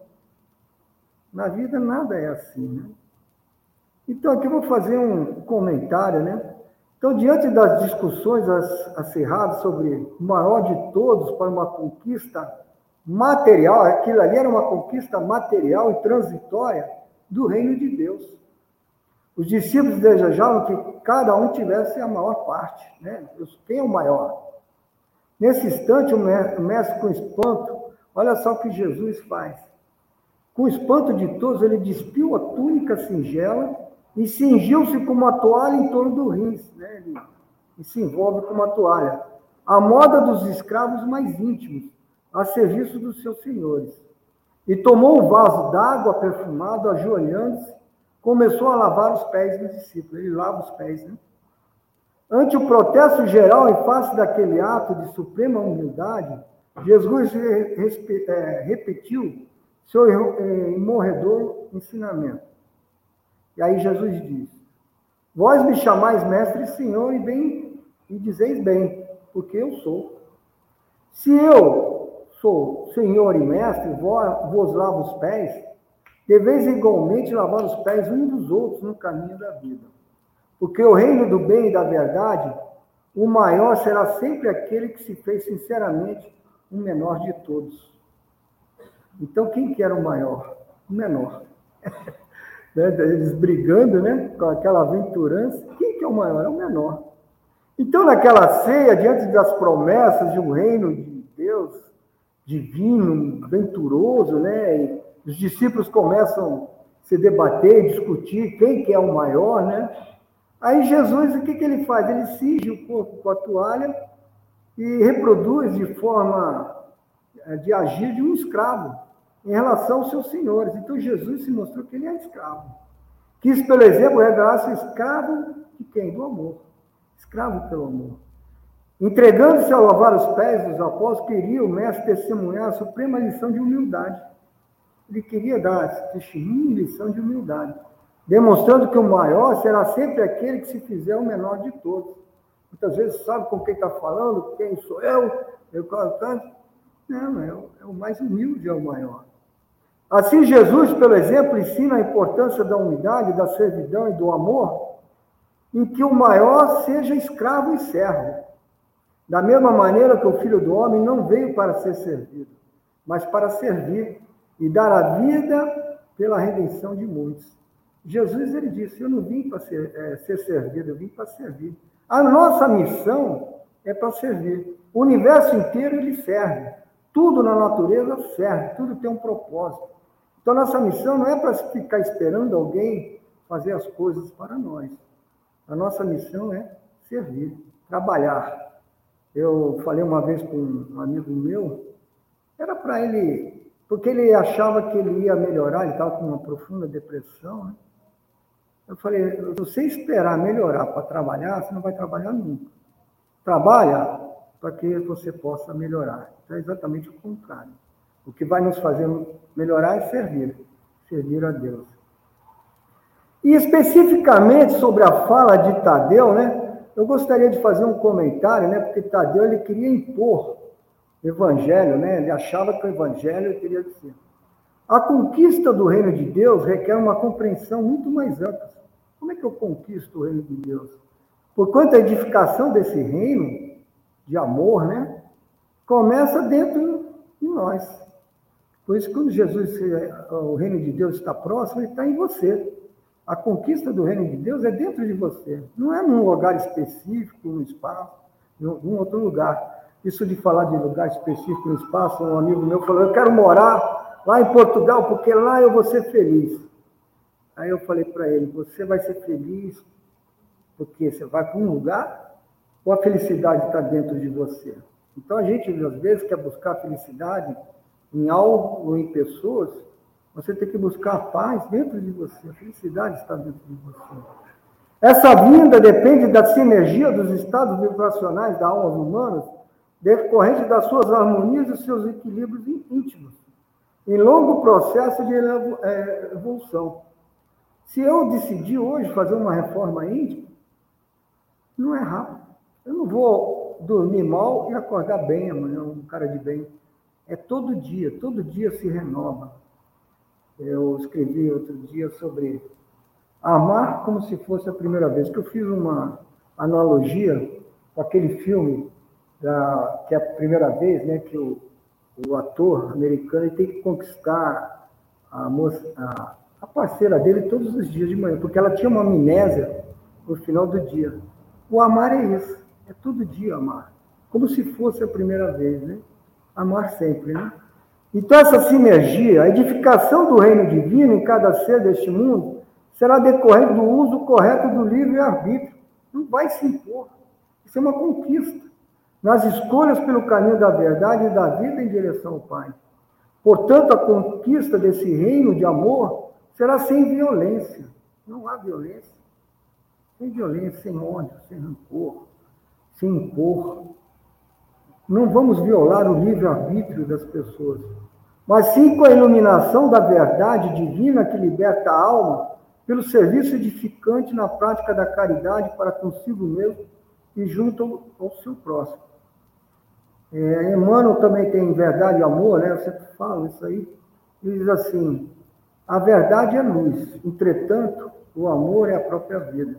Na vida nada é assim, né? Então aqui eu vou fazer um comentário, né? Então, diante das discussões acirradas sobre o maior de todos para uma conquista material, aquilo ali era uma conquista material e transitória, do reino de Deus. Os discípulos desejavam que cada um tivesse a maior parte, né? Quem é o maior? Nesse instante, o mestre, com espanto, olha só o que Jesus faz. Com espanto de todos, ele despiu a túnica singela e cingiu-se com uma toalha em torno do rins, né? Ele, e se envolve com uma toalha. A moda dos escravos mais íntimos, a serviço dos seus senhores. E tomou um vaso d'água perfumado, ajoelhando-se, começou a lavar os pés dos discípulos. Ele lava os pés, né? Ante o protesto geral em face daquele ato de suprema humildade, Jesus é, repetiu seu morredor ensinamento. E aí Jesus diz: Vós me chamais mestre e senhor, e bem e dizeis bem, porque eu sou. Se eu sou senhor e mestre, vos lavo os pés, deveis igualmente lavar os pés uns dos outros no caminho da vida. Porque o reino do bem e da verdade, o maior será sempre aquele que se fez sinceramente o menor de todos. Então, quem que era o maior? O menor. né? Eles brigando, né? Com aquela aventurança. Quem que é o maior? É o menor. Então, naquela ceia, diante das promessas de um reino de Deus divino, venturoso, né? E os discípulos começam a se debater, discutir quem que é o maior, né? Aí Jesus, o que, que ele faz? Ele cinge o corpo com a toalha e reproduz de forma eh, de agir de um escravo em relação aos seus senhores. Então Jesus se mostrou que ele é escravo. Quis, pelo exemplo, revelar-se escravo de quem? Do amor. Escravo pelo amor. Entregando-se a lavar os pés dos apóstolos, queria o mestre testemunhar a suprema lição de humildade. Ele queria dar testemunho lição de humildade, demonstrando que o maior será sempre aquele que se fizer o menor de todos. Muitas vezes sabe com quem está falando, quem sou eu, eu tanto. Não, é o, é o mais humilde, é o maior. Assim, Jesus, pelo exemplo, ensina a importância da unidade, da servidão e do amor, em que o maior seja escravo e servo. Da mesma maneira que o Filho do Homem não veio para ser servido, mas para servir e dar a vida pela redenção de muitos. Jesus ele disse: Eu não vim para ser, é, ser servido, eu vim para servir. A nossa missão é para servir. O universo inteiro ele serve. Tudo na natureza serve, tudo tem um propósito. Então, nossa missão não é para ficar esperando alguém fazer as coisas para nós. A nossa missão é servir, trabalhar. Eu falei uma vez com um amigo meu, era para ele, porque ele achava que ele ia melhorar, ele estava com uma profunda depressão. Né? Eu falei, se você esperar melhorar para trabalhar, você não vai trabalhar nunca. Trabalha para que você possa melhorar. Então, é exatamente o contrário. O que vai nos fazer melhorar é servir, servir a Deus. E especificamente sobre a fala de Tadeu, né? Eu gostaria de fazer um comentário, né? Porque Tadeu ele queria impor evangelho, né? Ele achava que o evangelho teria de ser. A conquista do reino de Deus requer uma compreensão muito mais ampla. Como é que eu conquisto o reino de Deus? Porquanto a edificação desse reino de amor, né? Começa dentro de nós. Por isso, quando Jesus, o reino de Deus está próximo, ele está em você. A conquista do reino de Deus é dentro de você. Não é num lugar específico, num espaço, algum outro lugar. Isso de falar de lugar específico no espaço, um amigo meu falou: Eu quero morar lá em Portugal, porque lá eu vou ser feliz. Aí eu falei para ele: Você vai ser feliz porque você vai para um lugar ou a felicidade está dentro de você? Então a gente, às vezes, quer buscar felicidade em algo ou em pessoas, você tem que buscar a paz dentro de você, a felicidade está dentro de você. Essa vinda depende da sinergia dos estados vibracionais da alma humana, decorrente das suas harmonias e seus equilíbrios íntimos, em longo processo de é, evolução. Se eu decidir hoje fazer uma reforma íntima, não é rápido. Eu não vou dormir mal e acordar bem amanhã, um cara de bem. É todo dia, todo dia se renova. Eu escrevi outro dia sobre amar como se fosse a primeira vez, que eu fiz uma analogia com aquele filme da, que é a primeira vez, né, que o, o ator americano tem que conquistar a moça, a, a parceira dele todos os dias de manhã, porque ela tinha uma amnésia no final do dia. O amar é isso, é todo dia amar, como se fosse a primeira vez, né? Amar sempre, né? Então, essa sinergia, a edificação do reino divino em cada ser deste mundo, será decorrente do uso correto do livre-arbítrio. Não vai se impor. Isso é uma conquista. Nas escolhas pelo caminho da verdade e da vida em direção ao Pai. Portanto, a conquista desse reino de amor será sem violência. Não há violência. Sem violência, sem ódio, sem rancor, sem impor. Não vamos violar o livre-arbítrio das pessoas, mas sim com a iluminação da verdade divina que liberta a alma pelo serviço edificante na prática da caridade para consigo mesmo e junto ao seu próximo. É, Emmanuel também tem verdade e amor, né? Eu sempre falo isso aí. Ele diz assim: a verdade é luz, entretanto, o amor é a própria vida.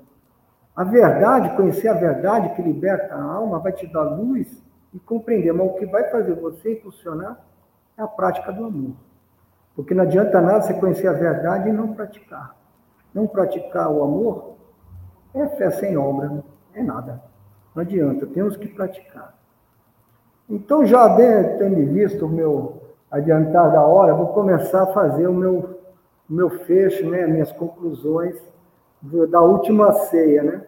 A verdade, conhecer a verdade que liberta a alma, vai te dar luz e compreender, mas o que vai fazer você impulsionar é a prática do amor. Porque não adianta nada você conhecer a verdade e não praticar. Não praticar o amor é fé sem obra, não é nada. Não adianta, temos que praticar. Então, já tendo visto o meu adiantar da hora, vou começar a fazer o meu, meu fecho, né, minhas conclusões da última ceia. Né?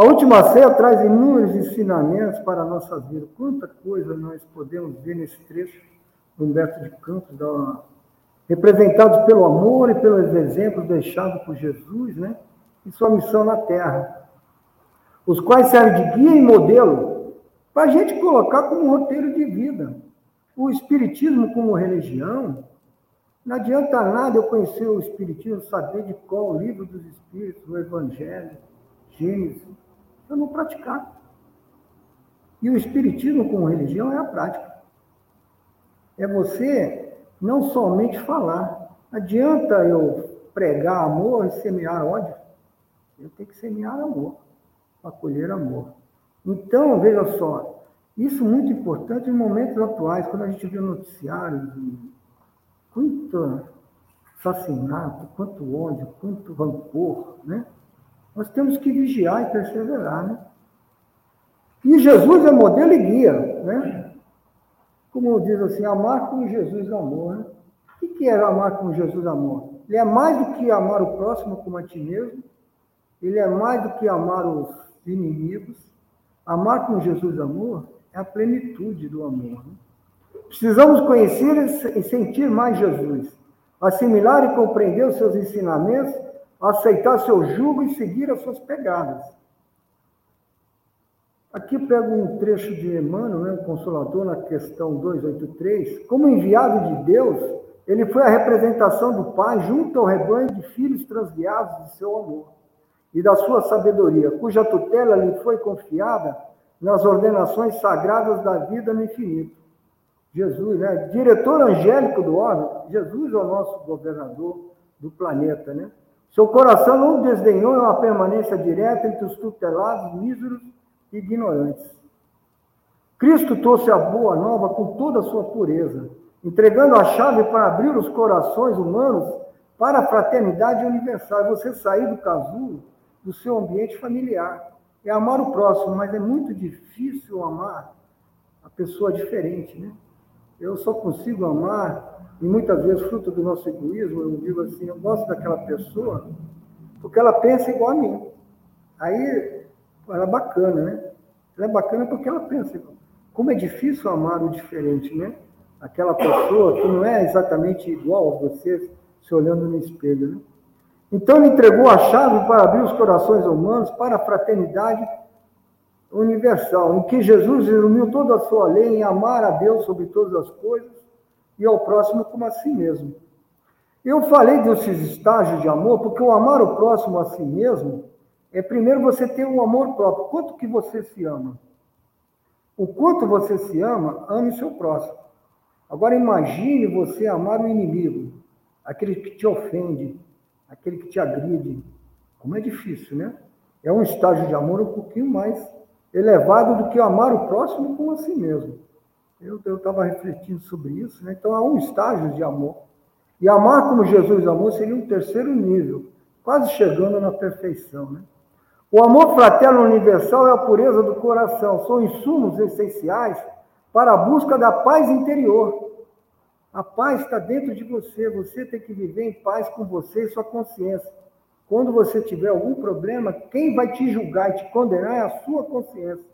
A última ceia traz inúmeros ensinamentos para a nossa vida. Quanta coisa nós podemos ver nesse trecho do Humberto de Campos, da, representados pelo amor e pelos exemplos deixados por Jesus, né? E sua missão na terra, os quais servem de guia e modelo para a gente colocar como roteiro de vida. O Espiritismo como religião, não adianta nada eu conhecer o Espiritismo, saber de qual o livro dos Espíritos, o Evangelho, Gênesis, eu não praticar. E o Espiritismo como religião é a prática. É você não somente falar. Adianta eu pregar amor e semear ódio? Eu tenho que semear amor, para colher amor. Então, veja só, isso é muito importante em momentos atuais, quando a gente vê noticiários de quanto assassinato, quanto ódio, quanto rancor, né? Nós temos que vigiar e perseverar, né? E Jesus é modelo e guia, né? como diz assim, amar como Jesus amou. Né? O que é amar como Jesus amou? Ele é mais do que amar o próximo como a ti mesmo, ele é mais do que amar os inimigos. Amar como Jesus amou é a plenitude do amor. Né? Precisamos conhecer e sentir mais Jesus, assimilar e compreender os seus ensinamentos, aceitar seu jugo e seguir as suas pegadas. Aqui eu pego um trecho de Emmanuel, né, o Consolador, na questão 283. Como enviado de Deus, ele foi a representação do Pai junto ao rebanho de filhos transviados de seu amor e da sua sabedoria, cuja tutela lhe foi confiada nas ordenações sagradas da vida no infinito. Jesus, né? Diretor angélico do órgão, Jesus é o nosso governador do planeta, né? Seu coração não desdenhou uma permanência direta entre os tutelados míseros ignorantes. Cristo trouxe a boa nova com toda a sua pureza, entregando a chave para abrir os corações humanos para a fraternidade universal. Você sair do casulo, do seu ambiente familiar. É amar o próximo, mas é muito difícil amar a pessoa diferente, né? Eu só consigo amar, e muitas vezes, fruto do nosso egoísmo, eu digo assim, eu gosto daquela pessoa porque ela pensa igual a mim. Aí ela é bacana, né? Ela é bacana porque ela pensa, como é difícil amar o diferente, né? Aquela pessoa que não é exatamente igual a você, se olhando no espelho, né? Então ele entregou a chave para abrir os corações humanos para a fraternidade universal, em que Jesus resumiu toda a sua lei em amar a Deus sobre todas as coisas e ao próximo como a si mesmo. Eu falei desses estágios de amor porque o amar o próximo a si mesmo é primeiro você ter um amor próprio. Quanto que você se ama? O quanto você se ama, ame seu próximo. Agora imagine você amar o inimigo, aquele que te ofende, aquele que te agride. Como é difícil, né? É um estágio de amor um pouquinho mais elevado do que amar o próximo como a si mesmo. Eu estava refletindo sobre isso, né? Então há um estágio de amor. E amar como Jesus amou seria um terceiro nível, quase chegando na perfeição. Né? O amor fraterno universal é a pureza do coração, são insumos essenciais para a busca da paz interior. A paz está dentro de você, você tem que viver em paz com você e sua consciência. Quando você tiver algum problema, quem vai te julgar e te condenar é a sua consciência.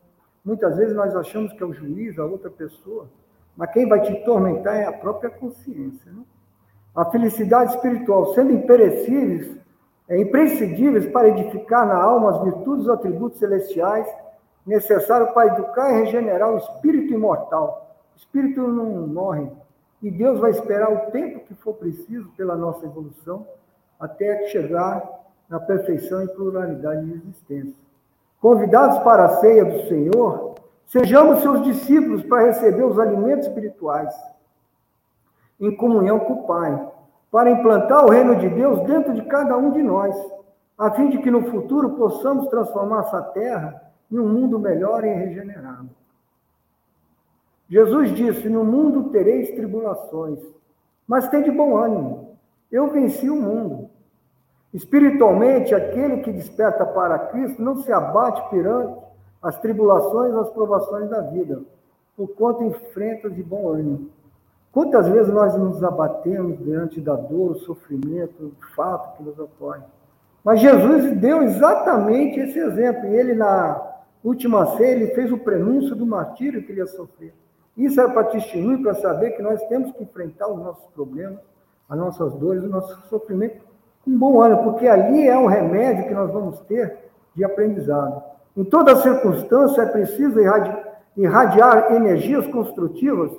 Muitas vezes nós achamos que é o juiz, a outra pessoa, mas quem vai te tormentar é a própria consciência. Né? A felicidade espiritual, sendo imperecíveis, é imprescindíveis para edificar na alma as virtudes e atributos celestiais necessários para educar e regenerar o espírito imortal. O espírito não morre. E Deus vai esperar o tempo que for preciso pela nossa evolução até chegar na perfeição e pluralidade de existência. Convidados para a ceia do Senhor, sejamos seus discípulos para receber os alimentos espirituais em comunhão com o Pai, para implantar o reino de Deus dentro de cada um de nós, a fim de que no futuro possamos transformar essa terra em um mundo melhor e regenerado. Jesus disse: No mundo tereis tribulações, mas tem de bom ânimo. Eu venci o mundo. Espiritualmente, aquele que desperta para Cristo não se abate perante as tribulações as provações da vida, por quanto enfrenta de bom ânimo. Quantas vezes nós nos abatemos diante da dor, o sofrimento, o fato que nos ocorre? Mas Jesus deu exatamente esse exemplo. Ele, na última ceia, ele fez o prenúncio do martírio que ele ia sofrer. Isso era para testemunho, para saber que nós temos que enfrentar os nossos problemas, as nossas dores, o nosso sofrimento com bom ânimo, porque ali é um remédio que nós vamos ter de aprendizado. Em toda circunstância é preciso irradiar energias construtivas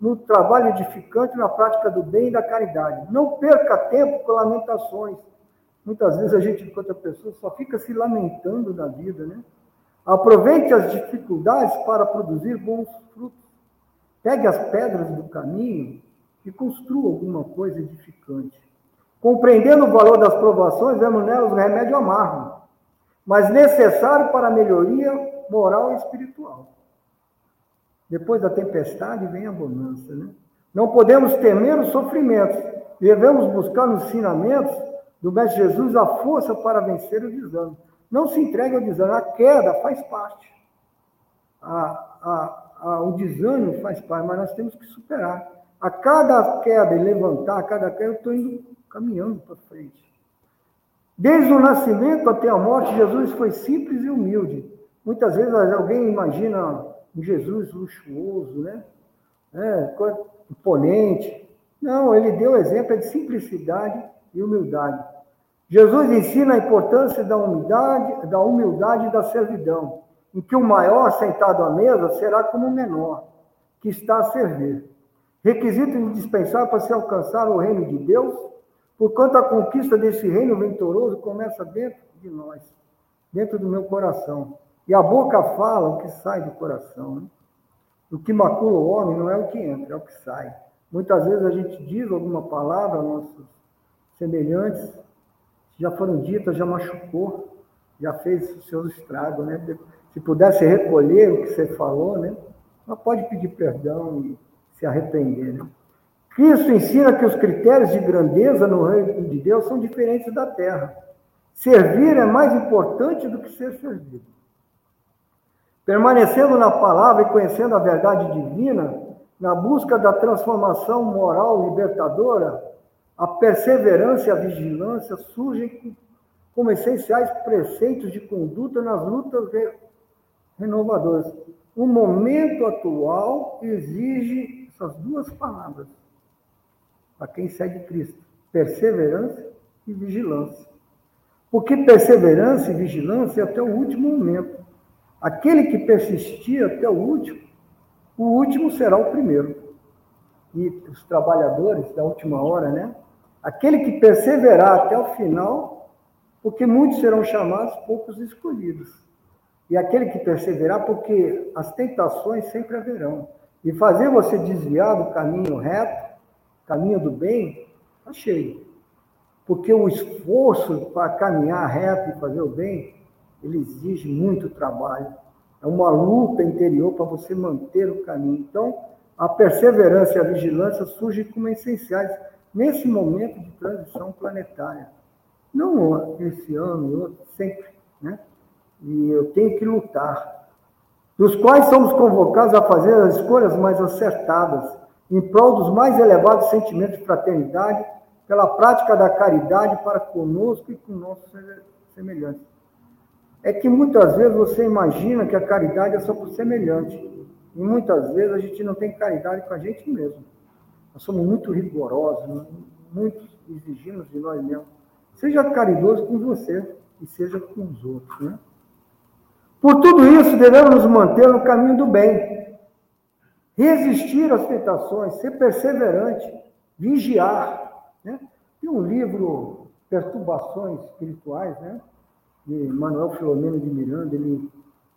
no trabalho edificante, na prática do bem e da caridade. Não perca tempo com lamentações. Muitas vezes a gente, enquanto a pessoa, só fica se lamentando da vida, né? Aproveite as dificuldades para produzir bons frutos. Pegue as pedras do caminho e construa alguma coisa edificante. Compreendendo o valor das provações, vemos nelas um remédio amargo, mas necessário para a melhoria moral e espiritual. Depois da tempestade vem a bonança. Né? Não podemos temer os sofrimentos. Devemos buscar nos ensinamentos do Mestre Jesus a força para vencer o desânimo. Não se entregue ao desânimo. A queda faz parte. A, a, a, o desânimo faz parte, mas nós temos que superar. A cada queda e levantar, a cada queda, eu estou indo caminhando para frente. Desde o nascimento até a morte, Jesus foi simples e humilde. Muitas vezes alguém imagina um Jesus luxuoso, né? É, imponente. Não, ele deu exemplo de simplicidade e humildade. Jesus ensina a importância da humildade, da humildade e da servidão, em que o maior sentado à mesa será como o menor, que está a servir. Requisito indispensável para se alcançar o reino de Deus, porquanto a conquista desse reino venturoso começa dentro de nós, dentro do meu coração. E a boca fala o que sai do coração. Né? O que macula o homem não é o que entra, é o que sai. Muitas vezes a gente diz alguma palavra aos nossos semelhantes, já foram ditas, já machucou, já fez os seus estragos, né? Se pudesse recolher o que você falou, né? Ela pode pedir perdão e se arrepender, né? Cristo ensina que os critérios de grandeza no reino de Deus são diferentes da terra. Servir é mais importante do que ser servido. Permanecendo na palavra e conhecendo a verdade divina, na busca da transformação moral libertadora, a perseverança e a vigilância surgem como essenciais preceitos de conduta nas lutas renovadoras. O momento atual exige essas duas palavras para quem segue Cristo: perseverança e vigilância. Porque perseverança e vigilância é até o último momento. Aquele que persistir até o último, o último será o primeiro. E os trabalhadores da última hora, né? Aquele que perseverar até o final, porque muitos serão chamados, poucos escolhidos. E aquele que perseverar, porque as tentações sempre haverão. E fazer você desviar do caminho reto, caminho do bem, cheio. Porque o esforço para caminhar reto e fazer o bem ele exige muito trabalho. É uma luta interior para você manter o caminho. Então, a perseverança e a vigilância surgem como essenciais nesse momento de transição planetária. Não esse ano, outro, sempre. Né? E eu tenho que lutar. Dos quais somos convocados a fazer as escolhas mais acertadas, em prol dos mais elevados sentimentos de fraternidade, pela prática da caridade para conosco e com nossos semelhantes. É que muitas vezes você imagina que a caridade é só por semelhante. E muitas vezes a gente não tem caridade com a gente mesmo. Nós somos muito rigorosos, muito exigimos de nós mesmos. Seja caridoso com você e seja com os outros. Né? Por tudo isso, devemos nos manter no caminho do bem, resistir às tentações, ser perseverante, vigiar. Né? Tem um livro, Perturbações Espirituais, né? de Manuel Filomeno de Miranda, ele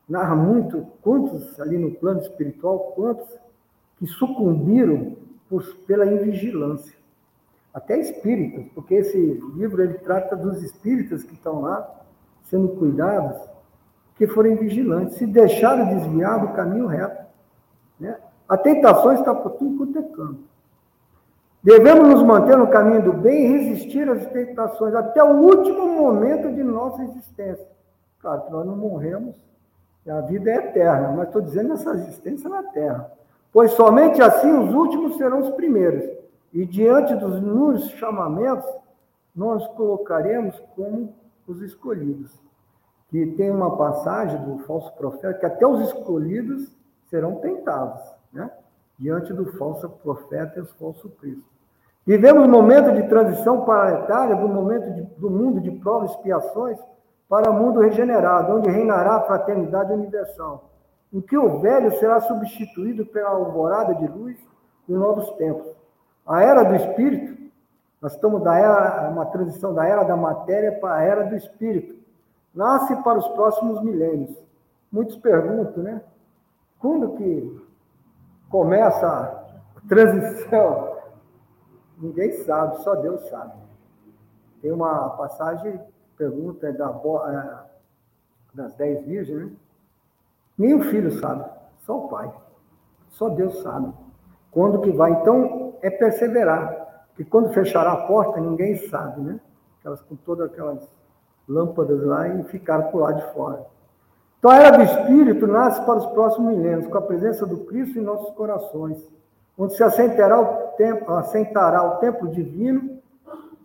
narra muito quantos ali no plano espiritual, quantos que sucumbiram por, pela invigilância. Até espíritas, porque esse livro ele trata dos espíritas que estão lá sendo cuidados, que forem vigilantes, se deixaram desviar do caminho reto. Né? A tentação está por tudo quanto é canto. Devemos nos manter no caminho do bem e resistir às tentações até o último momento de nossa existência. Claro que nós não morremos, a vida é eterna, mas estou dizendo essa existência na Terra. Pois somente assim os últimos serão os primeiros. E diante dos nos chamamentos, nós colocaremos como os escolhidos. Que tem uma passagem do falso profeta que até os escolhidos serão tentados, né? diante do falso profeta e os falsos cristos. Vivemos um momento de transição planetária do momento de, do mundo de provas e expiações para o mundo regenerado, onde reinará a fraternidade universal, em que o velho será substituído pela alvorada de luz de novos tempos. A era do espírito, nós estamos da era, uma transição da era da matéria para a era do espírito. Nasce para os próximos milênios. Muitos perguntam, né? Quando que começa a transição? Ninguém sabe, só Deus sabe. Tem uma passagem pergunta da, é, das dez virgens, né? Nem o filho sabe, só o pai. Só Deus sabe. Quando que vai? Então, é perseverar. Porque quando fechará a porta, ninguém sabe, né? Aquelas, com todas aquelas lâmpadas lá e ficaram por lá de fora. Então, a era do Espírito nasce para os próximos milênios, com a presença do Cristo em nossos corações, onde se assentará o tempo, assentará o divino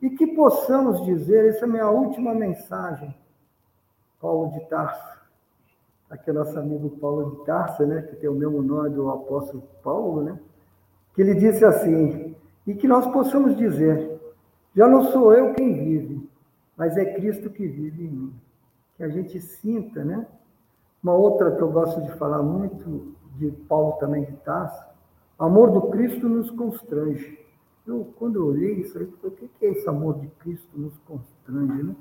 e que possamos dizer, essa é a minha última mensagem, Paulo de Tarso, aqui é nosso amigo Paulo de Tarso, né, que tem o mesmo nome do apóstolo Paulo, né, que ele disse assim, e que nós possamos dizer, já não sou eu quem vive, mas é Cristo que vive em mim. Que a gente sinta, né? Uma outra que eu gosto de falar muito, de Paulo também de Tarso, amor do Cristo nos constrange. Eu, quando eu olhei isso aí, falei, o que é esse amor de Cristo nos constrange, né?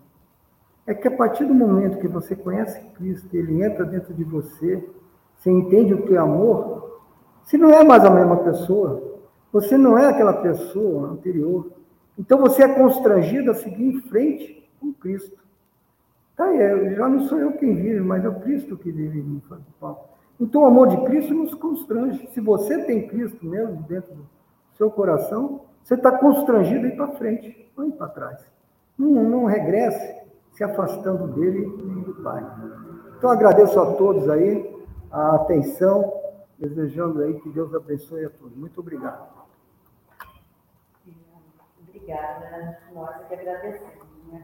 É que a partir do momento que você conhece Cristo, ele entra dentro de você, você entende o que é amor, você não é mais a mesma pessoa. Você não é aquela pessoa anterior. Então você é constrangido a seguir em frente com Cristo. Tá aí, já não sou eu quem vive, mas é o Cristo que vive em mim, Então o amor de Cristo nos constrange. Se você tem Cristo mesmo dentro do seu coração, você está constrangido a ir para frente, não ir para trás. Não, não regresse se afastando dele e do Pai. Então agradeço a todos aí a atenção, desejando aí que Deus abençoe a todos. Muito obrigado. Obrigada. Nós é que agradecemos, né,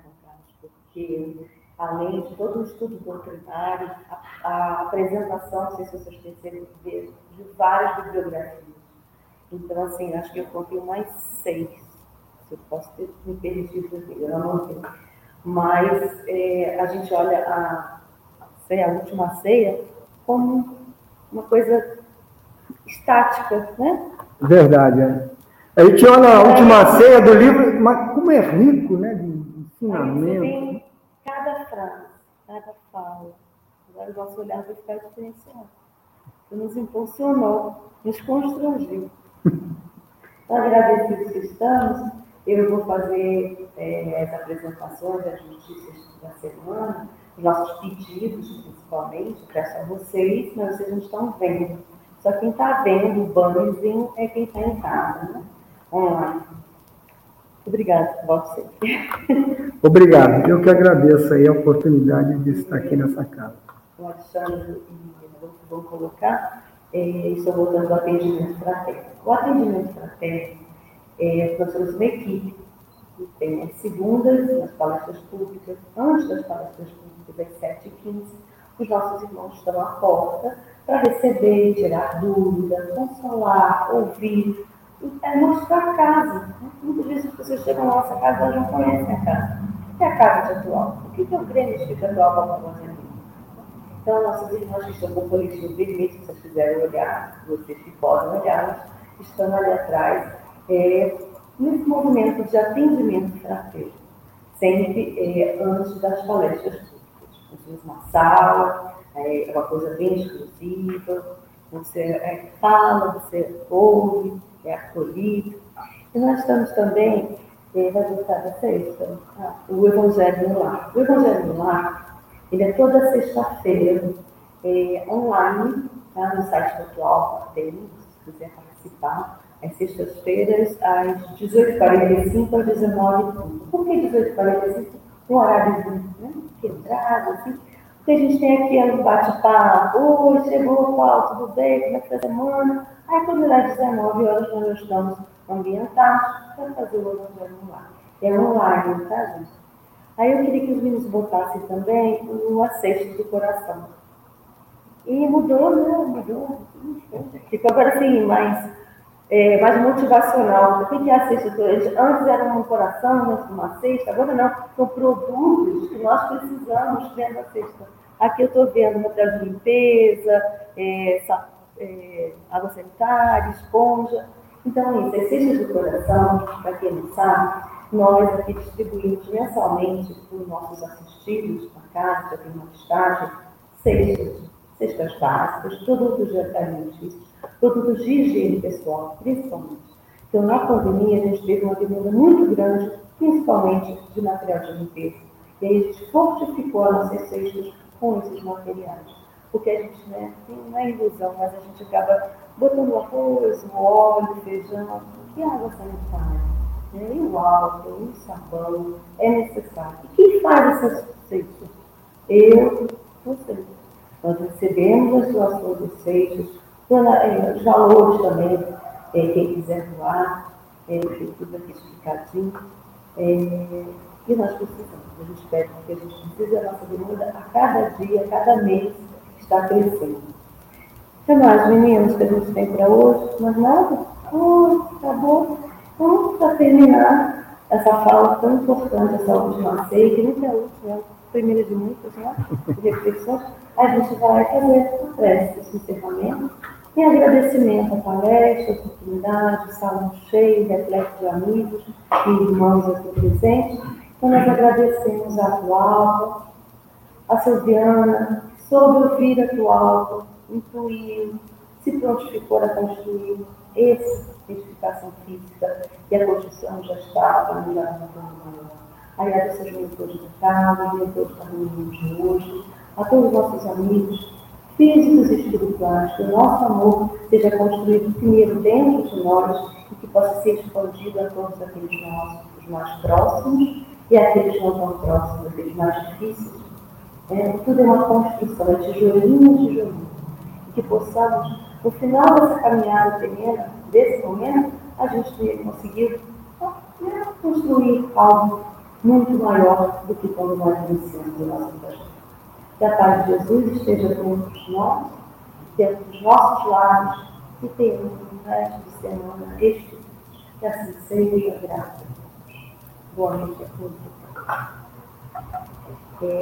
porque além de todo o estudo doutrinário, a, a apresentação, não sei se vocês perceberam, de várias bibliografias então, assim, acho que eu contei mais seis. Se eu posso ter me perdido aqui, eu não sei. Mas é, a gente olha a, a última ceia, como uma coisa estática, né? Verdade, é. A gente olha a última é, ceia do livro, mas como é rico, né? De ensinamento. Cada fala. Agora o nosso olhar vai ficar diferenciado. Nos impulsionou, nos constrangiu. Então, agradecidos que estamos, eu vou fazer é, as apresentações das notícias da semana, os nossos pedidos, principalmente, peço a vocês, mas vocês não estão vendo. Só quem está vendo o bannerzinho é quem está em casa, né? Online. Obrigada, você. Obrigado. Eu que agradeço aí a oportunidade de estar aqui nessa casa. O Alexandre e vão colocar, é, estou voltando ao atendimento fraterno. O atendimento fraterno, é, nós somos uma equipe que tem as segundas, nas palestras públicas, antes das palestras públicas, às 7h15, os nossos irmãos estão à porta para receber, tirar dúvida, consolar, ouvir, é mostrar a casa. Muitas vezes as pessoas chegam na nossa casa e elas não conhecem a casa. O que é a casa de atual? O que é o Grêmio de atual para fazer aqui? Então, nossas irmãs que estão com o coletivo vermelho, se vocês quiserem olhar, vocês que podem olhar, estão ali atrás, é, nesse movimento de atendimento fraterno, sempre é, antes das palestras públicas. Nós uma sala, é uma coisa bem exclusiva, você é, fala, você ouve, é acolhido. E nós estamos também, vai voltar da sexta, o Evangelho no Lar. O Evangelho no Lar, ele é toda sexta-feira, é, online, tá? no site atual temos, se quiser participar, às sextas-feiras, às 18h45 às 19h30. Por que 18h45? Um horário né, quebrado, assim, porque a gente tem aqui um bate-papo, oi, chegou, qual, tudo bem, como é que foi a semana? Aí quando dá 19 horas nós estamos ambientados para fazer o evangelho lá. É online, tá, gente? Aí eu queria que os meninos botassem também o aceito do coração. E mudou, né? Mudou. Ficou agora assim, mais, é, mais motivacional. O que é a cesta do Antes era um coração, uma cesta, agora não. São produtos que nós precisamos dentro da cesta. Aqui eu estou vendo material de limpeza, é, é, água sanitária, esponja. Então, isso, as cestas do coração, para quem não sabe, nós aqui distribuímos mensalmente para os nossos assistidos na casa, já tem uma listagem, cestas, cestas básicas, produtos alimentícios, produtos de higiene pessoal, principalmente. Então, na pandemia, a gente teve uma demanda muito grande, principalmente de material de limpeza. E aí a gente fortificou as nossas cestas com esses materiais. Porque a gente né, tem uma ilusão, mas a gente acaba botando arroz, o óleo, feijão, e água sanitária. Né? E o álcool, e o sabão é necessário. E quem faz essas receitas? Eu, você. Nós recebemos as doações dos receitas, eh, os valores também, é, quem quiser doar, é, tudo aqui explicadinho. É, e nós precisamos, a gente pede que a gente precisa da nossa demanda a cada dia, a cada mês está crescendo. O que mais, meninos, que a gente tem para hoje? Mais nada? Oh, acabou. Então, para terminar essa fala tão importante, essa última ceia, que nunca é a última, é a primeira de muitas, né? De reflexões, a gente vai fazer a prece, esse encerramento, em agradecimento à palestra, à oportunidade, salão cheio, repleto de amigos e irmãos aqui presentes. Então, nós agradecemos a Atual, a Silviana, soube ouvir a Atual, intuiu, se prontificou a construir essa edificação física e a construção já estava no lugar Aí a seus mentores de casa, mentores da reunião de hoje, a todos os nossos amigos, físicos e espirituais, que o nosso amor seja construído primeiro dentro de nós e que possa ser expandido a todos aqueles nossos, os mais próximos e aqueles não tão próximos, aqueles mais difíceis. É, tudo é uma construção, é tijolinho, tijolinho. E que possamos, no final dessa caminhada terrena, desse momento, a gente tenha conseguido né, construir algo muito maior do que quando nós iniciamos o nosso projeto. Que a paz de Jesus esteja dentro de nós, dentro dos nossos lares, e tenhamos um resto de semana este, que assim seja, graças. Boa noite a todos. É,